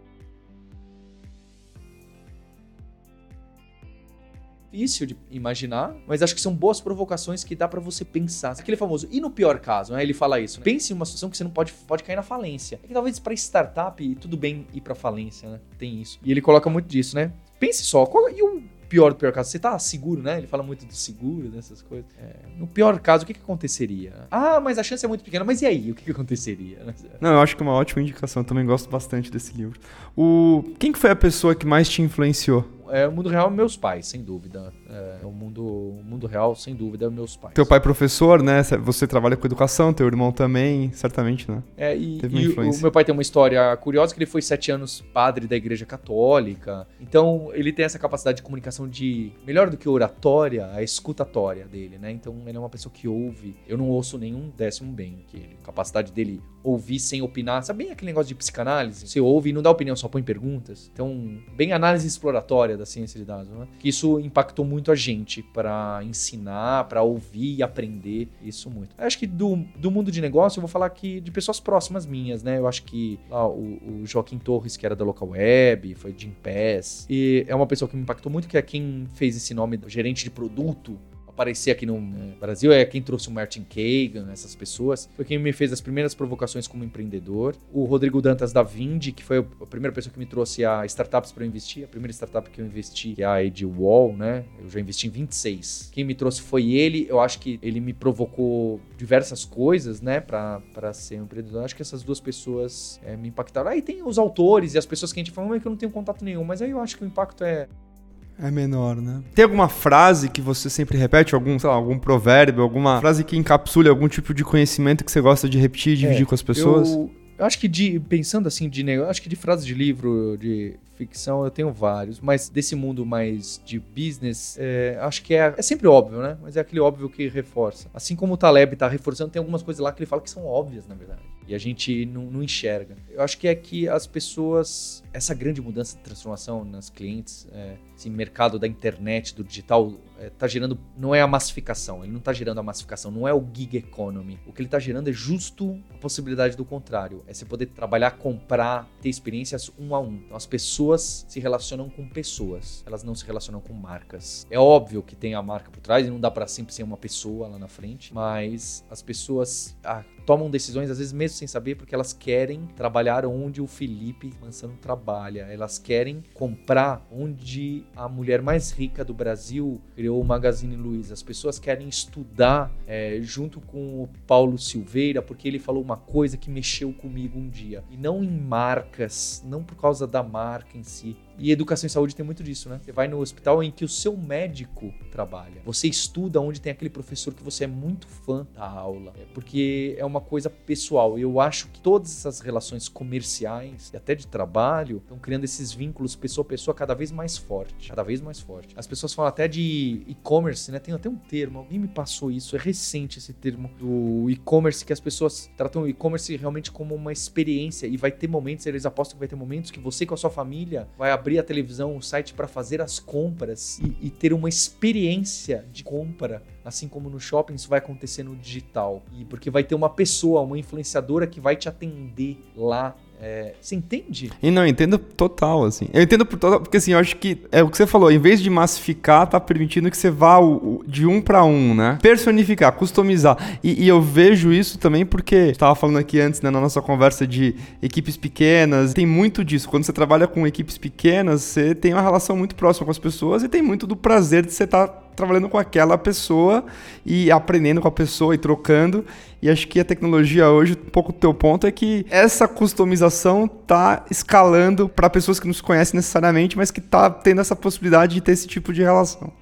difícil de imaginar, mas acho que são boas provocações que dá para você pensar. Aquele famoso, e no pior caso, né? Ele fala isso. Né? Pense em uma situação que você não pode, pode cair na falência. É que talvez para startup tudo bem ir para falência, né? Tem isso. E ele coloca muito disso, né? Pense só, qual, e o pior do pior caso, você tá seguro, né? Ele fala muito do seguro, dessas coisas. É, no pior caso, o que, que aconteceria? Ah, mas a chance é muito pequena. Mas e aí? O que, que aconteceria? Não, eu acho que é uma ótima indicação. Eu também gosto bastante desse livro. O... Quem que foi a pessoa que mais te influenciou? É, o mundo real, meus pais, sem dúvida. É, o mundo, o mundo real, sem dúvida, meus pais. Teu pai é professor, né? Você trabalha com educação, teu irmão também, certamente, né? É, e, e o meu pai tem uma história curiosa que ele foi sete anos padre da igreja católica. Então, ele tem essa capacidade de comunicação de, melhor do que oratória, a escutatória dele, né? Então, ele é uma pessoa que ouve. Eu não ouço nenhum décimo bem que ele. A capacidade dele ouvir sem opinar. Sabe bem aquele negócio de psicanálise? Você ouve e não dá opinião, só põe perguntas. Então, bem análise exploratória da ciência de dados, né? Que isso impactou muito a gente para ensinar, para ouvir e aprender isso muito. Eu acho que do, do mundo de negócio, eu vou falar aqui de pessoas próximas minhas, né? Eu acho que lá, o, o Joaquim Torres, que era da Local Web, foi de Impass, e é uma pessoa que me impactou muito, que é quem fez esse nome, gerente de produto aparecer aqui no Brasil é quem trouxe o Martin Kagan, essas pessoas. Foi quem me fez as primeiras provocações como empreendedor. O Rodrigo Dantas da Vindi, que foi a primeira pessoa que me trouxe a startups para investir. A primeira startup que eu investi, que é a Edwall, né? Eu já investi em 26. Quem me trouxe foi ele. Eu acho que ele me provocou diversas coisas, né? Para ser um empreendedor. Acho que essas duas pessoas é, me impactaram. Aí tem os autores e as pessoas que a gente fala, mas que eu não tenho contato nenhum. Mas aí eu acho que o impacto é é menor, né? Tem alguma frase que você sempre repete? Algum, lá, algum provérbio, alguma frase que encapsule algum tipo de conhecimento que você gosta de repetir e dividir é, com as pessoas? Eu, eu, acho que de, pensando assim, de acho que de frases de livro, de ficção, eu tenho vários, mas desse mundo mais de business, é, acho que é, é sempre óbvio, né? Mas é aquele óbvio que reforça. Assim como o Taleb tá reforçando, tem algumas coisas lá que ele fala que são óbvias, na verdade. E a gente não, não enxerga. Eu acho que é que as pessoas, essa grande mudança de transformação nas clientes, é, esse mercado da internet, do digital, é, tá gerando, não é a massificação, ele não tá gerando a massificação, não é o gig economy. O que ele tá gerando é justo a possibilidade do contrário. É você poder trabalhar, comprar, ter experiências um a um. Então as pessoas se relacionam com pessoas, elas não se relacionam com marcas. É óbvio que tem a marca por trás e não dá para sempre ser uma pessoa lá na frente, mas as pessoas ah, tomam decisões, às vezes mesmo sem saber, porque elas querem trabalhar onde o Felipe Mansano trabalha. Elas querem comprar onde a mulher mais rica do Brasil criou o Magazine Luiza. As pessoas querem estudar é, junto com o Paulo Silveira, porque ele falou uma coisa que mexeu comigo um dia. E não em marcas, não por causa da marca em si, e educação e saúde tem muito disso, né? Você vai no hospital em que o seu médico trabalha. Você estuda onde tem aquele professor que você é muito fã da aula. É porque é uma coisa pessoal. Eu acho que todas essas relações comerciais e até de trabalho estão criando esses vínculos pessoa a pessoa cada vez mais forte. Cada vez mais forte. As pessoas falam até de e-commerce, né? Tem até um termo, alguém me passou isso, é recente esse termo do e-commerce, que as pessoas tratam o e-commerce realmente como uma experiência. E vai ter momentos, eles apostam que vai ter momentos que você com a sua família vai abrir abrir a televisão, o site para fazer as compras e, e, ter uma experiência de compra, assim como no shopping, isso vai acontecer no digital. E porque vai ter uma pessoa, uma influenciadora que vai te atender lá é, você entende? E não, eu entendo total, assim. Eu entendo total, porque assim, eu acho que é o que você falou, em vez de massificar, tá permitindo que você vá o, o, de um para um, né? Personificar, customizar. E, e, eu vejo isso também porque estava falando aqui antes, né, na nossa conversa de equipes pequenas, tem muito disso. Quando você trabalha com equipes pequenas, você tem uma relação muito próxima com as pessoas e tem muito do prazer de você estar tá trabalhando com aquela pessoa e aprendendo com a pessoa e trocando. E acho que a tecnologia hoje, um pouco o teu ponto é que essa customização tá escalando para pessoas que não se conhecem necessariamente, mas que tá tendo essa possibilidade de ter esse tipo de relação.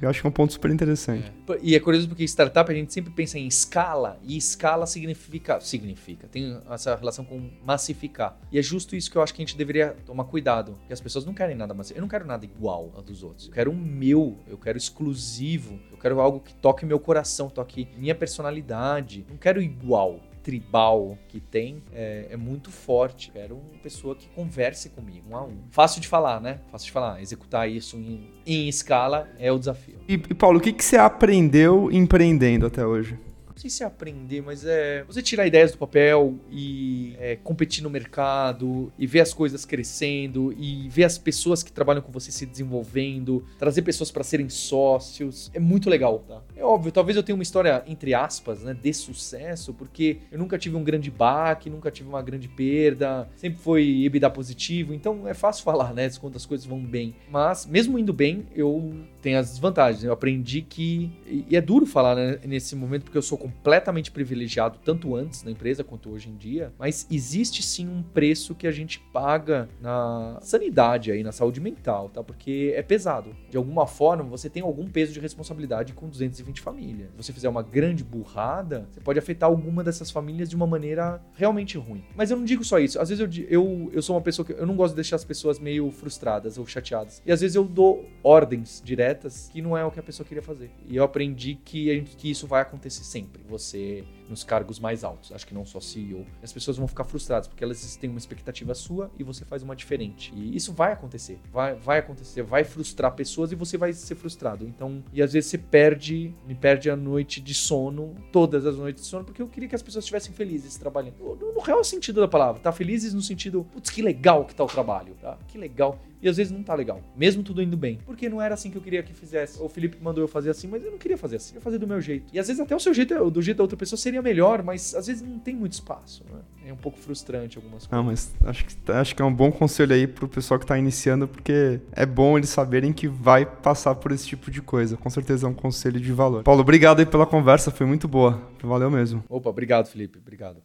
Eu acho que é um ponto super interessante. É. E é curioso porque startup a gente sempre pensa em escala, e escala significa. Significa. Tem essa relação com massificar. E é justo isso que eu acho que a gente deveria tomar cuidado. Porque as pessoas não querem nada massificado. Eu não quero nada igual a dos outros. Eu quero um meu, eu quero exclusivo, eu quero algo que toque meu coração, toque minha personalidade. Não quero igual tribal que tem é, é, muito forte. Quero uma pessoa que converse comigo, um a um. Fácil de falar, né? Fácil de falar. Executar isso em, em escala é o desafio. E, e Paulo, o que, que você aprendeu empreendendo até hoje? não sei se é aprender, mas é você tirar ideias do papel e é, competir no mercado e ver as coisas crescendo e ver as pessoas que trabalham com você se desenvolvendo, trazer pessoas para serem sócios. É muito legal, tá? É óbvio, talvez eu tenha uma história, entre aspas, né, de sucesso, porque eu nunca tive um grande baque, nunca tive uma grande perda, sempre foi EBITDA positivo, então é fácil falar, né, quando as coisas vão bem. Mas, mesmo indo bem, eu tenho as desvantagens. Eu aprendi que. E é duro falar né, nesse momento, porque eu sou completamente privilegiado, tanto antes na empresa quanto hoje em dia, mas existe sim um preço que a gente paga na sanidade aí, na saúde mental, tá? Porque é pesado. De alguma forma, você tem algum peso de responsabilidade com 220 famílias. Se você fizer uma grande burrada, você pode afetar alguma dessas famílias de uma maneira realmente ruim. Mas eu não digo só isso. Às vezes eu, eu, eu sou uma pessoa que eu não gosto de deixar as pessoas meio frustradas ou chateadas. E às vezes eu dou ordens diretas que não é o que a pessoa queria fazer. E eu aprendi que, gente, que isso vai acontecer sempre. Você nos cargos mais altos, acho que não só CEO. As pessoas vão ficar frustradas porque elas têm uma expectativa sua e você faz uma diferente. E isso vai acontecer, vai, vai acontecer, vai frustrar pessoas e você vai ser frustrado. Então, e às vezes você perde, me perde a noite de sono, todas as noites de sono, porque eu queria que as pessoas estivessem felizes trabalhando. No, no real sentido da palavra, tá felizes no sentido, putz, que legal que tá o trabalho, tá? Que legal e às vezes não tá legal, mesmo tudo indo bem. Porque não era assim que eu queria que fizesse. O Felipe mandou eu fazer assim, mas eu não queria fazer assim, eu queria fazer do meu jeito. E às vezes até o seu jeito, do jeito da outra pessoa seria melhor, mas às vezes não tem muito espaço, né? É um pouco frustrante algumas coisas. Não, mas acho que, acho que é um bom conselho aí pro pessoal que tá iniciando, porque é bom eles saberem que vai passar por esse tipo de coisa. Com certeza é um conselho de valor. Paulo, obrigado aí pela conversa, foi muito boa. Valeu mesmo. Opa, obrigado, Felipe. Obrigado.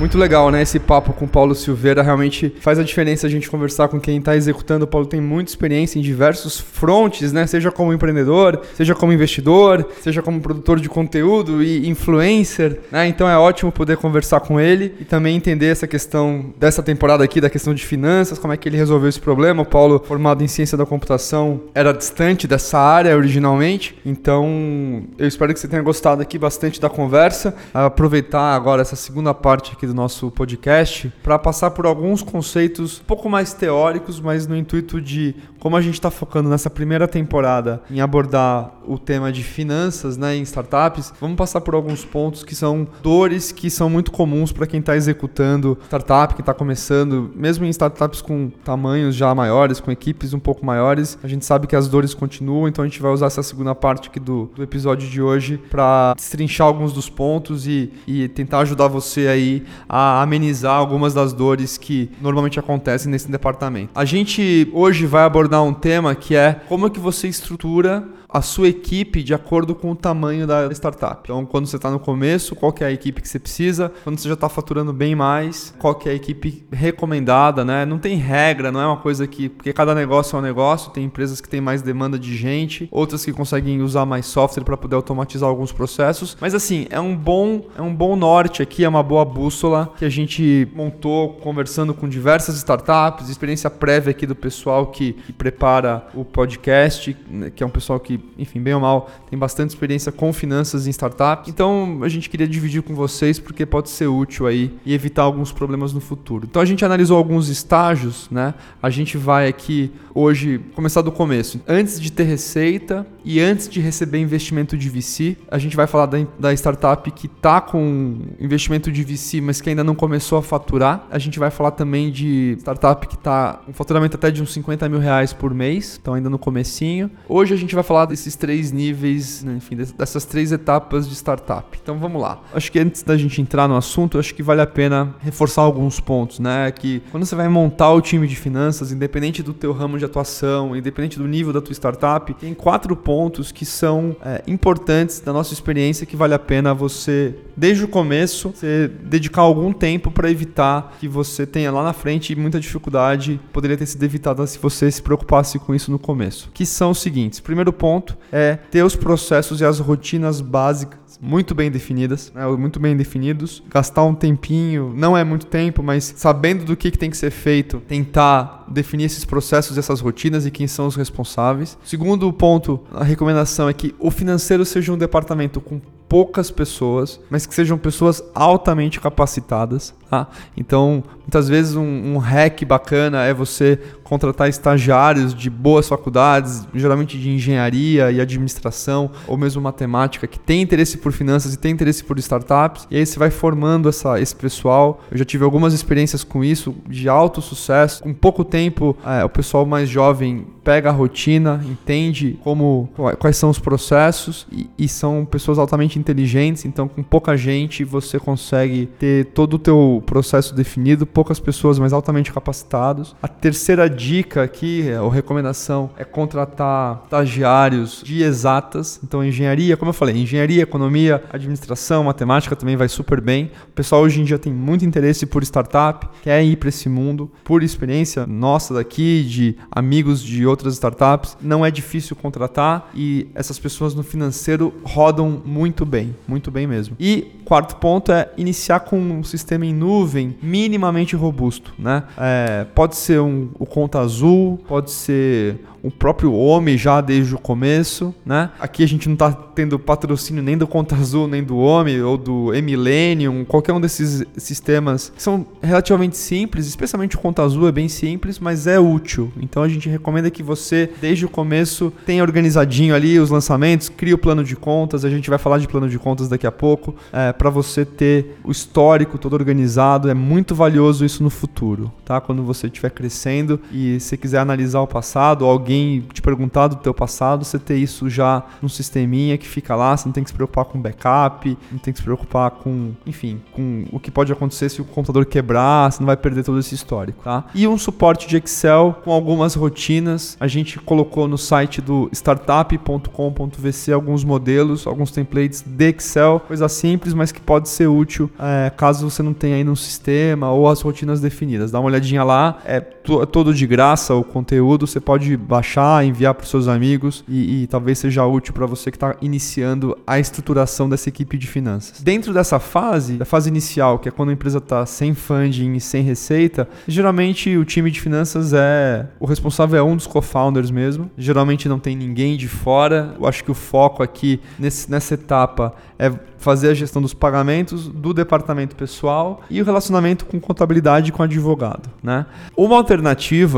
Muito legal, né? Esse papo com o Paulo Silveira realmente faz a diferença a gente conversar com quem está executando. O Paulo tem muita experiência em diversos frontes, né? Seja como empreendedor, seja como investidor, seja como produtor de conteúdo e influencer, né? Então é ótimo poder conversar com ele e também entender essa questão dessa temporada aqui, da questão de finanças, como é que ele resolveu esse problema. O Paulo, formado em ciência da computação, era distante dessa área originalmente. Então, eu espero que você tenha gostado aqui bastante da conversa. Aproveitar agora essa segunda parte aqui do nosso podcast para passar por alguns conceitos um pouco mais teóricos, mas no intuito de como a gente está focando nessa primeira temporada em abordar o tema de finanças, né, em startups, vamos passar por alguns pontos que são dores que são muito comuns para quem está executando startup, que está começando, mesmo em startups com tamanhos já maiores, com equipes um pouco maiores, a gente sabe que as dores continuam, então a gente vai usar essa segunda parte aqui do, do episódio de hoje para destrinchar alguns dos pontos e, e tentar ajudar você aí a amenizar algumas das dores que normalmente acontecem nesse departamento. A gente hoje vai abordar um tema que é como é que você estrutura a sua equipe de acordo com o tamanho da startup. Então, quando você está no começo, qual é a equipe que você precisa? Quando você já está faturando bem mais, qual é a equipe recomendada, né? Não tem regra, não é uma coisa que... Porque cada negócio é um negócio, tem empresas que têm mais demanda de gente, outras que conseguem usar mais software para poder automatizar alguns processos. Mas assim, é um bom, é um bom norte aqui, é uma boa bússola que a gente montou conversando com diversas startups, experiência prévia aqui do pessoal que, que prepara o podcast, né, que é um pessoal que enfim, bem ou mal, tem bastante experiência com finanças em startups. Então a gente queria dividir com vocês porque pode ser útil aí e evitar alguns problemas no futuro. Então a gente analisou alguns estágios, né? A gente vai aqui hoje começar do começo. Antes de ter receita e antes de receber investimento de VC, a gente vai falar da, da startup que está com investimento de VC, mas que ainda não começou a faturar. A gente vai falar também de startup que está com faturamento até de uns 50 mil reais por mês, então ainda no comecinho. Hoje a gente vai falar desses três níveis, né, enfim, dessas três etapas de startup. Então vamos lá. Acho que antes da gente entrar no assunto, acho que vale a pena reforçar alguns pontos, né? Que quando você vai montar o time de finanças, independente do teu ramo de atuação, independente do nível da tua startup, tem quatro pontos que são é, importantes da nossa experiência que vale a pena você, desde o começo, você dedicar algum tempo para evitar que você tenha lá na frente muita dificuldade, poderia ter sido evitada se você se preocupasse com isso no começo. Que são os seguintes: primeiro ponto é ter os processos e as rotinas básicas muito bem definidas, né, muito bem definidos. Gastar um tempinho, não é muito tempo, mas sabendo do que, que tem que ser feito, tentar definir esses processos, essas rotinas e quem são os responsáveis. Segundo ponto, a recomendação é que o financeiro seja um departamento com poucas pessoas, mas que sejam pessoas altamente capacitadas. Tá? Então, muitas vezes um, um hack bacana é você contratar estagiários de boas faculdades, geralmente de engenharia e administração, ou mesmo matemática, que tem interesse por finanças e tem interesse por startups, e aí você vai formando essa, esse pessoal. Eu já tive algumas experiências com isso, de alto sucesso. Com pouco tempo, é, o pessoal mais jovem pega a rotina, entende como quais são os processos e, e, são pessoas altamente inteligentes, então com pouca gente você consegue ter todo o teu processo definido, poucas pessoas mais altamente capacitados. A terceira dica aqui, ou recomendação, é contratar estagiários de exatas, então engenharia, como eu falei, engenharia, economia, administração, matemática também vai super bem. O pessoal hoje em dia tem muito interesse por startup, quer ir para esse mundo, por experiência nossa daqui, de amigos de outras startups, não é difícil contratar e essas pessoas no financeiro rodam muito bem, muito bem mesmo. E quarto ponto é iniciar com um sistema em nuvem minimamente robusto, né? É, pode ser um, o conta azul, pode ser o próprio homem já desde o começo, né? Aqui a gente não está tendo patrocínio nem do Conta Azul, nem do Homem ou do Emilenium, qualquer um desses sistemas são relativamente simples, especialmente o Conta Azul é bem simples, mas é útil. Então a gente recomenda que você, desde o começo, tenha organizadinho ali os lançamentos, crie o plano de contas, a gente vai falar de plano de contas daqui a pouco, é, para você ter o histórico todo organizado, é muito valioso isso no futuro, tá? Quando você estiver crescendo e você quiser analisar o passado, alguém te perguntar do teu passado, você ter isso já num sisteminha que fica lá, você não tem que se preocupar com backup, não tem que se preocupar com, enfim, com o que pode acontecer se o computador quebrar, você não vai perder todo esse histórico, tá? E um suporte de Excel com algumas rotinas. A gente colocou no site do startup.com.vc alguns modelos, alguns templates de Excel, coisa simples, mas que pode ser útil é, caso você não tenha aí no sistema ou as rotinas definidas. Dá uma olhadinha lá, é, é todo de graça o conteúdo, você pode baixar enviar para os seus amigos e, e talvez seja útil para você que está iniciando a estruturação dessa equipe de finanças. Dentro dessa fase, da fase inicial, que é quando a empresa está sem funding e sem receita, geralmente o time de finanças é o responsável é um dos co-founders mesmo. Geralmente não tem ninguém de fora. Eu acho que o foco aqui nesse, nessa etapa é fazer a gestão dos pagamentos do departamento pessoal e o relacionamento com contabilidade com advogado. Né? Uma alternativa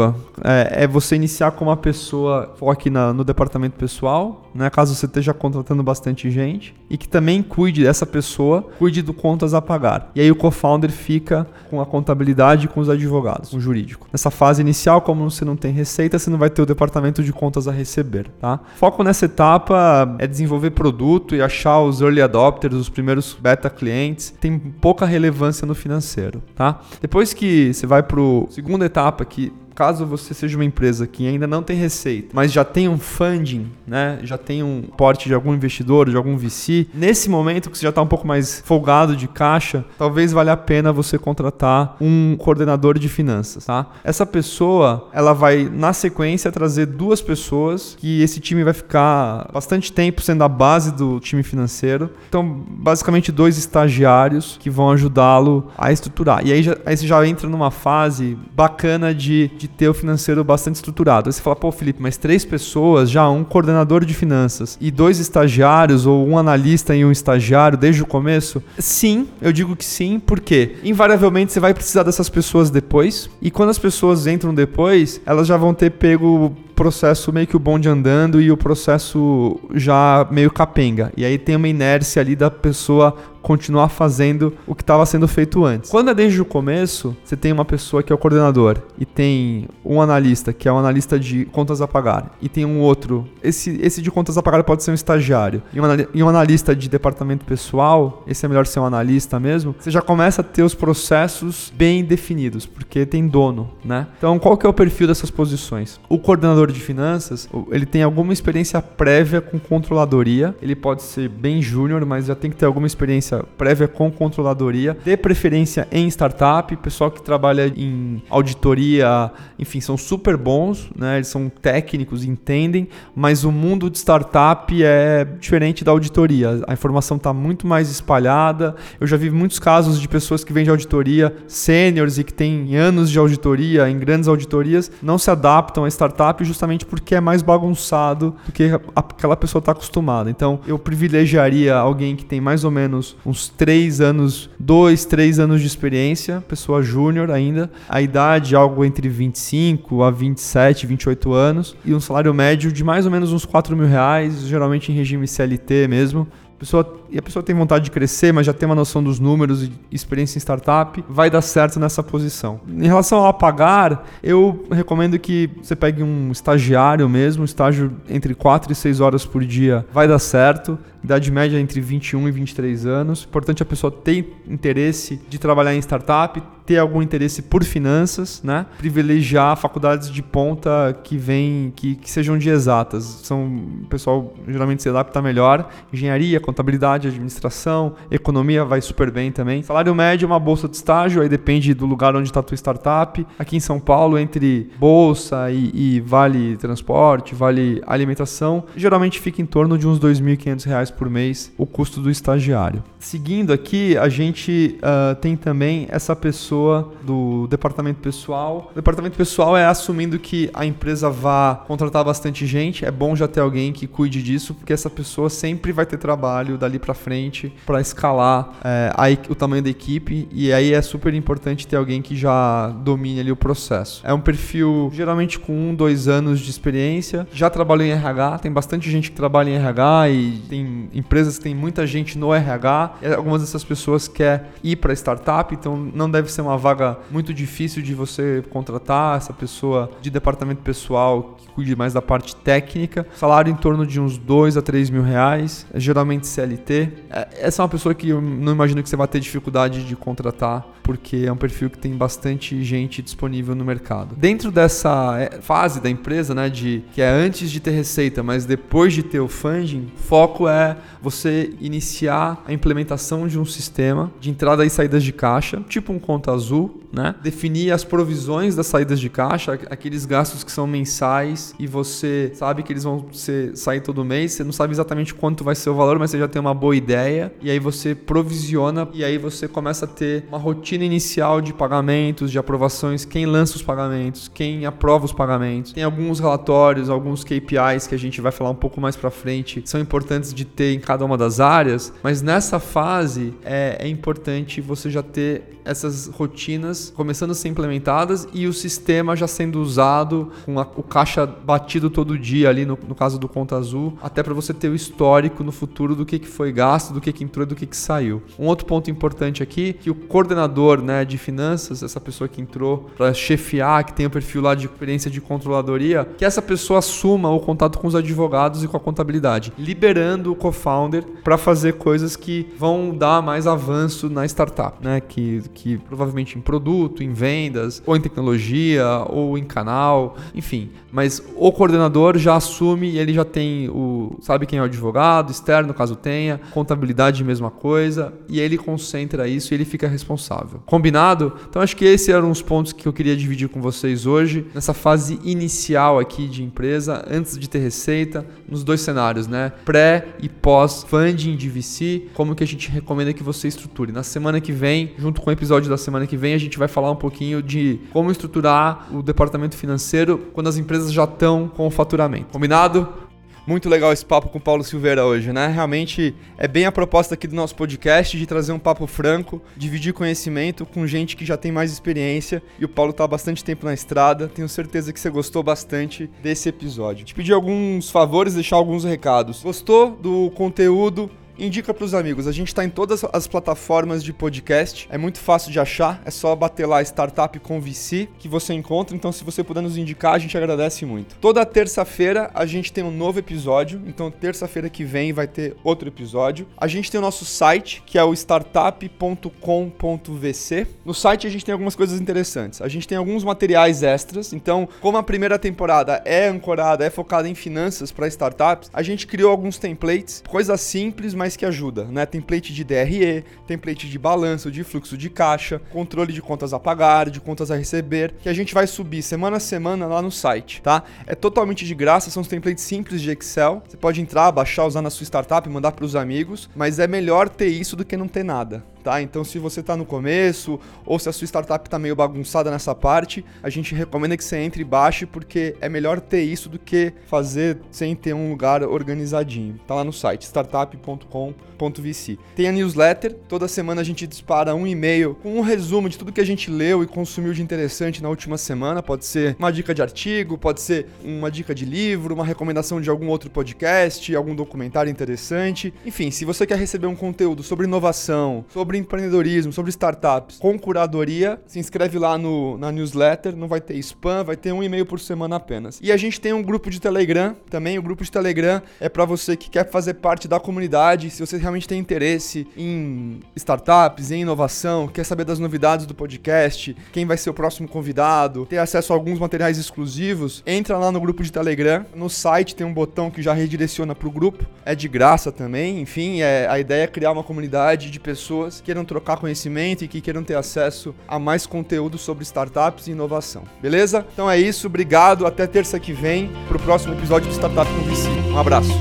é, é você iniciar com uma pessoa foque na, no departamento pessoal, né? caso você esteja contratando bastante gente, e que também cuide dessa pessoa, cuide do contas a pagar. E aí o co-founder fica com a contabilidade com os advogados, com o jurídico. Nessa fase inicial, como você não tem receita, você não vai ter o departamento de contas a receber. Tá? Foco nessa etapa é desenvolver produto e achar os early adopters, os primeiros beta clientes. Tem pouca relevância no, financeiro, tá? Depois que você vai para a segunda etapa, que caso você seja uma empresa que ainda não tem receita, mas já tem um funding, né? Já tem um porte de algum investidor, de algum VC, nesse momento que você já está um pouco mais folgado de caixa, talvez valha a pena você contratar um coordenador de finanças, tá? Essa pessoa, ela vai na sequência trazer duas pessoas que esse time vai ficar bastante tempo sendo a base do time financeiro. Então, basicamente dois estagiários que vão ajudá-lo a estruturar. E aí, já, aí você já entra numa fase bacana de de ter o financeiro bastante estruturado. Aí você fala, pô, Felipe, mas três pessoas, já um coordenador de finanças e dois estagiários, ou um analista e um estagiário desde o começo? Sim, eu digo que sim, porque invariavelmente você vai precisar dessas pessoas depois, e quando as pessoas entram depois, elas já vão ter pego processo meio que o bonde andando e o processo já meio capenga. E aí tem uma inércia ali da pessoa continuar fazendo o que estava sendo feito antes. Quando é desde o começo, você tem uma pessoa que é o coordenador e tem um analista que é um analista de contas a pagar e tem um outro, esse, esse de contas a pagar pode ser um estagiário e um, e um analista de departamento pessoal, esse é melhor ser um analista mesmo, você já começa a ter os processos bem definidos, porque tem dono, né? Então, qual que é o perfil dessas posições? O coordenador de finanças, ele tem alguma experiência prévia com controladoria, ele pode ser bem júnior, mas já tem que ter alguma experiência prévia com controladoria, de preferência em startup, pessoal que trabalha em auditoria, enfim, são super bons, né? Eles são técnicos, entendem, mas o mundo de startup é diferente da auditoria. A informação está muito mais espalhada. Eu já vi muitos casos de pessoas que vêm de auditoria, sêniores e que têm anos de auditoria, em grandes auditorias, não se adaptam a startup justamente porque é mais bagunçado do que aquela pessoa está acostumada. Então, eu privilegiaria alguém que tem mais ou menos uns três anos, dois, três anos de experiência, pessoa júnior ainda, a idade algo entre 25 a 27, 28 anos, e um salário médio de mais ou menos uns 4 mil reais, geralmente em regime CLT mesmo, pessoa, e a pessoa tem vontade de crescer, mas já tem uma noção dos números e experiência em startup, vai dar certo nessa posição. Em relação ao pagar, eu recomendo que você pegue um estagiário mesmo, um estágio entre 4 e 6 horas por dia vai dar certo. Idade média entre 21 e 23 anos. Importante a pessoa ter interesse de trabalhar em startup, ter algum interesse por finanças, né? Privilegiar faculdades de ponta que vêm, que, que sejam de exatas. São, o pessoal geralmente se adapta melhor. Engenharia, contabilidade, administração, economia vai super bem também. Salário médio, uma bolsa de estágio, aí depende do lugar onde está a tua startup. Aqui em São Paulo, entre bolsa e, e vale transporte, vale alimentação, geralmente fica em torno de uns R$ 2.500 por mês o custo do estagiário. Seguindo aqui, a gente uh, tem também essa pessoa do departamento pessoal. O departamento pessoal é assumindo que a empresa vá contratar bastante gente. É bom já ter alguém que cuide disso, porque essa pessoa sempre vai ter trabalho dali para frente para escalar é, a, o tamanho da equipe e aí é super importante ter alguém que já domine ali o processo. É um perfil geralmente com um, dois anos de experiência, já trabalhou em RH, tem bastante gente que trabalha em RH e tem empresas que tem muita gente no RH. Algumas dessas pessoas quer ir para startup, então não deve ser uma vaga muito difícil de você contratar essa pessoa de departamento pessoal que cuide mais da parte técnica. Salário em torno de uns 2 a 3 mil reais, geralmente CLT. É, essa é uma pessoa que eu não imagino que você vai ter dificuldade de contratar, porque é um perfil que tem bastante gente disponível no mercado. Dentro dessa é, fase da empresa, né, de que é antes de ter receita, mas depois de ter o funding, foco é você iniciar a implementação de um sistema de entrada e saídas de caixa, tipo um conta azul, né? Definir as provisões das saídas de caixa, aqueles gastos que são mensais e você sabe que eles vão ser, sair todo mês, você não sabe exatamente quanto vai ser o valor, mas você já tem uma boa ideia e aí você provisiona e aí você começa a ter uma rotina inicial de pagamentos, de aprovações, quem lança os pagamentos, quem aprova os pagamentos. Tem alguns relatórios, alguns KPIs que a gente vai falar um pouco mais para frente, são importantes de ter em cada uma das áreas, mas nessa fase é, é importante você já ter essas rotinas começando a ser implementadas e o sistema já sendo usado com a, o caixa batido todo dia ali no, no caso do conta azul, até para você ter o histórico no futuro do que, que foi gasto, do que, que entrou e do que, que saiu. Um outro ponto importante aqui, que o coordenador né, de finanças, essa pessoa que entrou para chefiar, que tem o perfil lá de experiência de controladoria, que essa pessoa assuma o contato com os advogados e com a contabilidade, liberando o co-founder para fazer coisas que vão dar mais avanço na startup, né? Que, que provavelmente em produto, em vendas, ou em tecnologia, ou em canal, enfim. Mas o coordenador já assume e ele já tem o. sabe quem é o advogado, externo, caso tenha, contabilidade, mesma coisa, e ele concentra isso e ele fica responsável. Combinado? Então acho que esses eram os pontos que eu queria dividir com vocês hoje, nessa fase inicial aqui de empresa, antes de ter receita, nos dois cenários, né? Pré e pós funding de VC, como que a gente recomenda que você estruture. Na semana que vem, junto com o episódio da semana que vem, a gente vai falar um pouquinho de como estruturar o departamento financeiro quando as empresas já estão com o faturamento. Combinado? Muito legal esse papo com o Paulo Silveira hoje, né? Realmente é bem a proposta aqui do nosso podcast de trazer um papo franco, dividir conhecimento com gente que já tem mais experiência. E o Paulo tá há bastante tempo na estrada. Tenho certeza que você gostou bastante desse episódio. Te pedir alguns favores, deixar alguns recados. Gostou do conteúdo? Indica para os amigos. A gente está em todas as plataformas de podcast. É muito fácil de achar. É só bater lá Startup com VC que você encontra. Então, se você puder nos indicar, a gente agradece muito. Toda terça-feira a gente tem um novo episódio. Então, terça-feira que vem vai ter outro episódio. A gente tem o nosso site, que é o startup.com.vc. No site a gente tem algumas coisas interessantes. A gente tem alguns materiais extras. Então, como a primeira temporada é ancorada, é focada em finanças para startups, a gente criou alguns templates, coisas simples, mas que ajuda, né? Template de DRE, template de balanço, de fluxo de caixa, controle de contas a pagar, de contas a receber, que a gente vai subir semana a semana lá no site, tá? É totalmente de graça, são os templates simples de Excel. Você pode entrar, baixar, usar na sua startup, mandar para os amigos, mas é melhor ter isso do que não ter nada tá? Então, se você está no começo ou se a sua startup está meio bagunçada nessa parte, a gente recomenda que você entre e baixe, porque é melhor ter isso do que fazer sem ter um lugar organizadinho. Tá lá no site startup.com.vc. Tem a newsletter, toda semana a gente dispara um e-mail com um resumo de tudo que a gente leu e consumiu de interessante na última semana. Pode ser uma dica de artigo, pode ser uma dica de livro, uma recomendação de algum outro podcast, algum documentário interessante. Enfim, se você quer receber um conteúdo sobre inovação, sobre sobre empreendedorismo, sobre startups, com curadoria, se inscreve lá no, na newsletter, não vai ter spam, vai ter um e-mail por semana apenas. E a gente tem um grupo de Telegram também, o grupo de Telegram é para você que quer fazer parte da comunidade, se você realmente tem interesse em startups, em inovação, quer saber das novidades do podcast, quem vai ser o próximo convidado, ter acesso a alguns materiais exclusivos, entra lá no grupo de Telegram, no site tem um botão que já redireciona para o grupo, é de graça também, enfim, é, a ideia é criar uma comunidade de pessoas queiram trocar conhecimento e que queiram ter acesso a mais conteúdo sobre startups e inovação. Beleza? Então é isso, obrigado, até terça que vem para o próximo episódio do Startup com VC. Um abraço.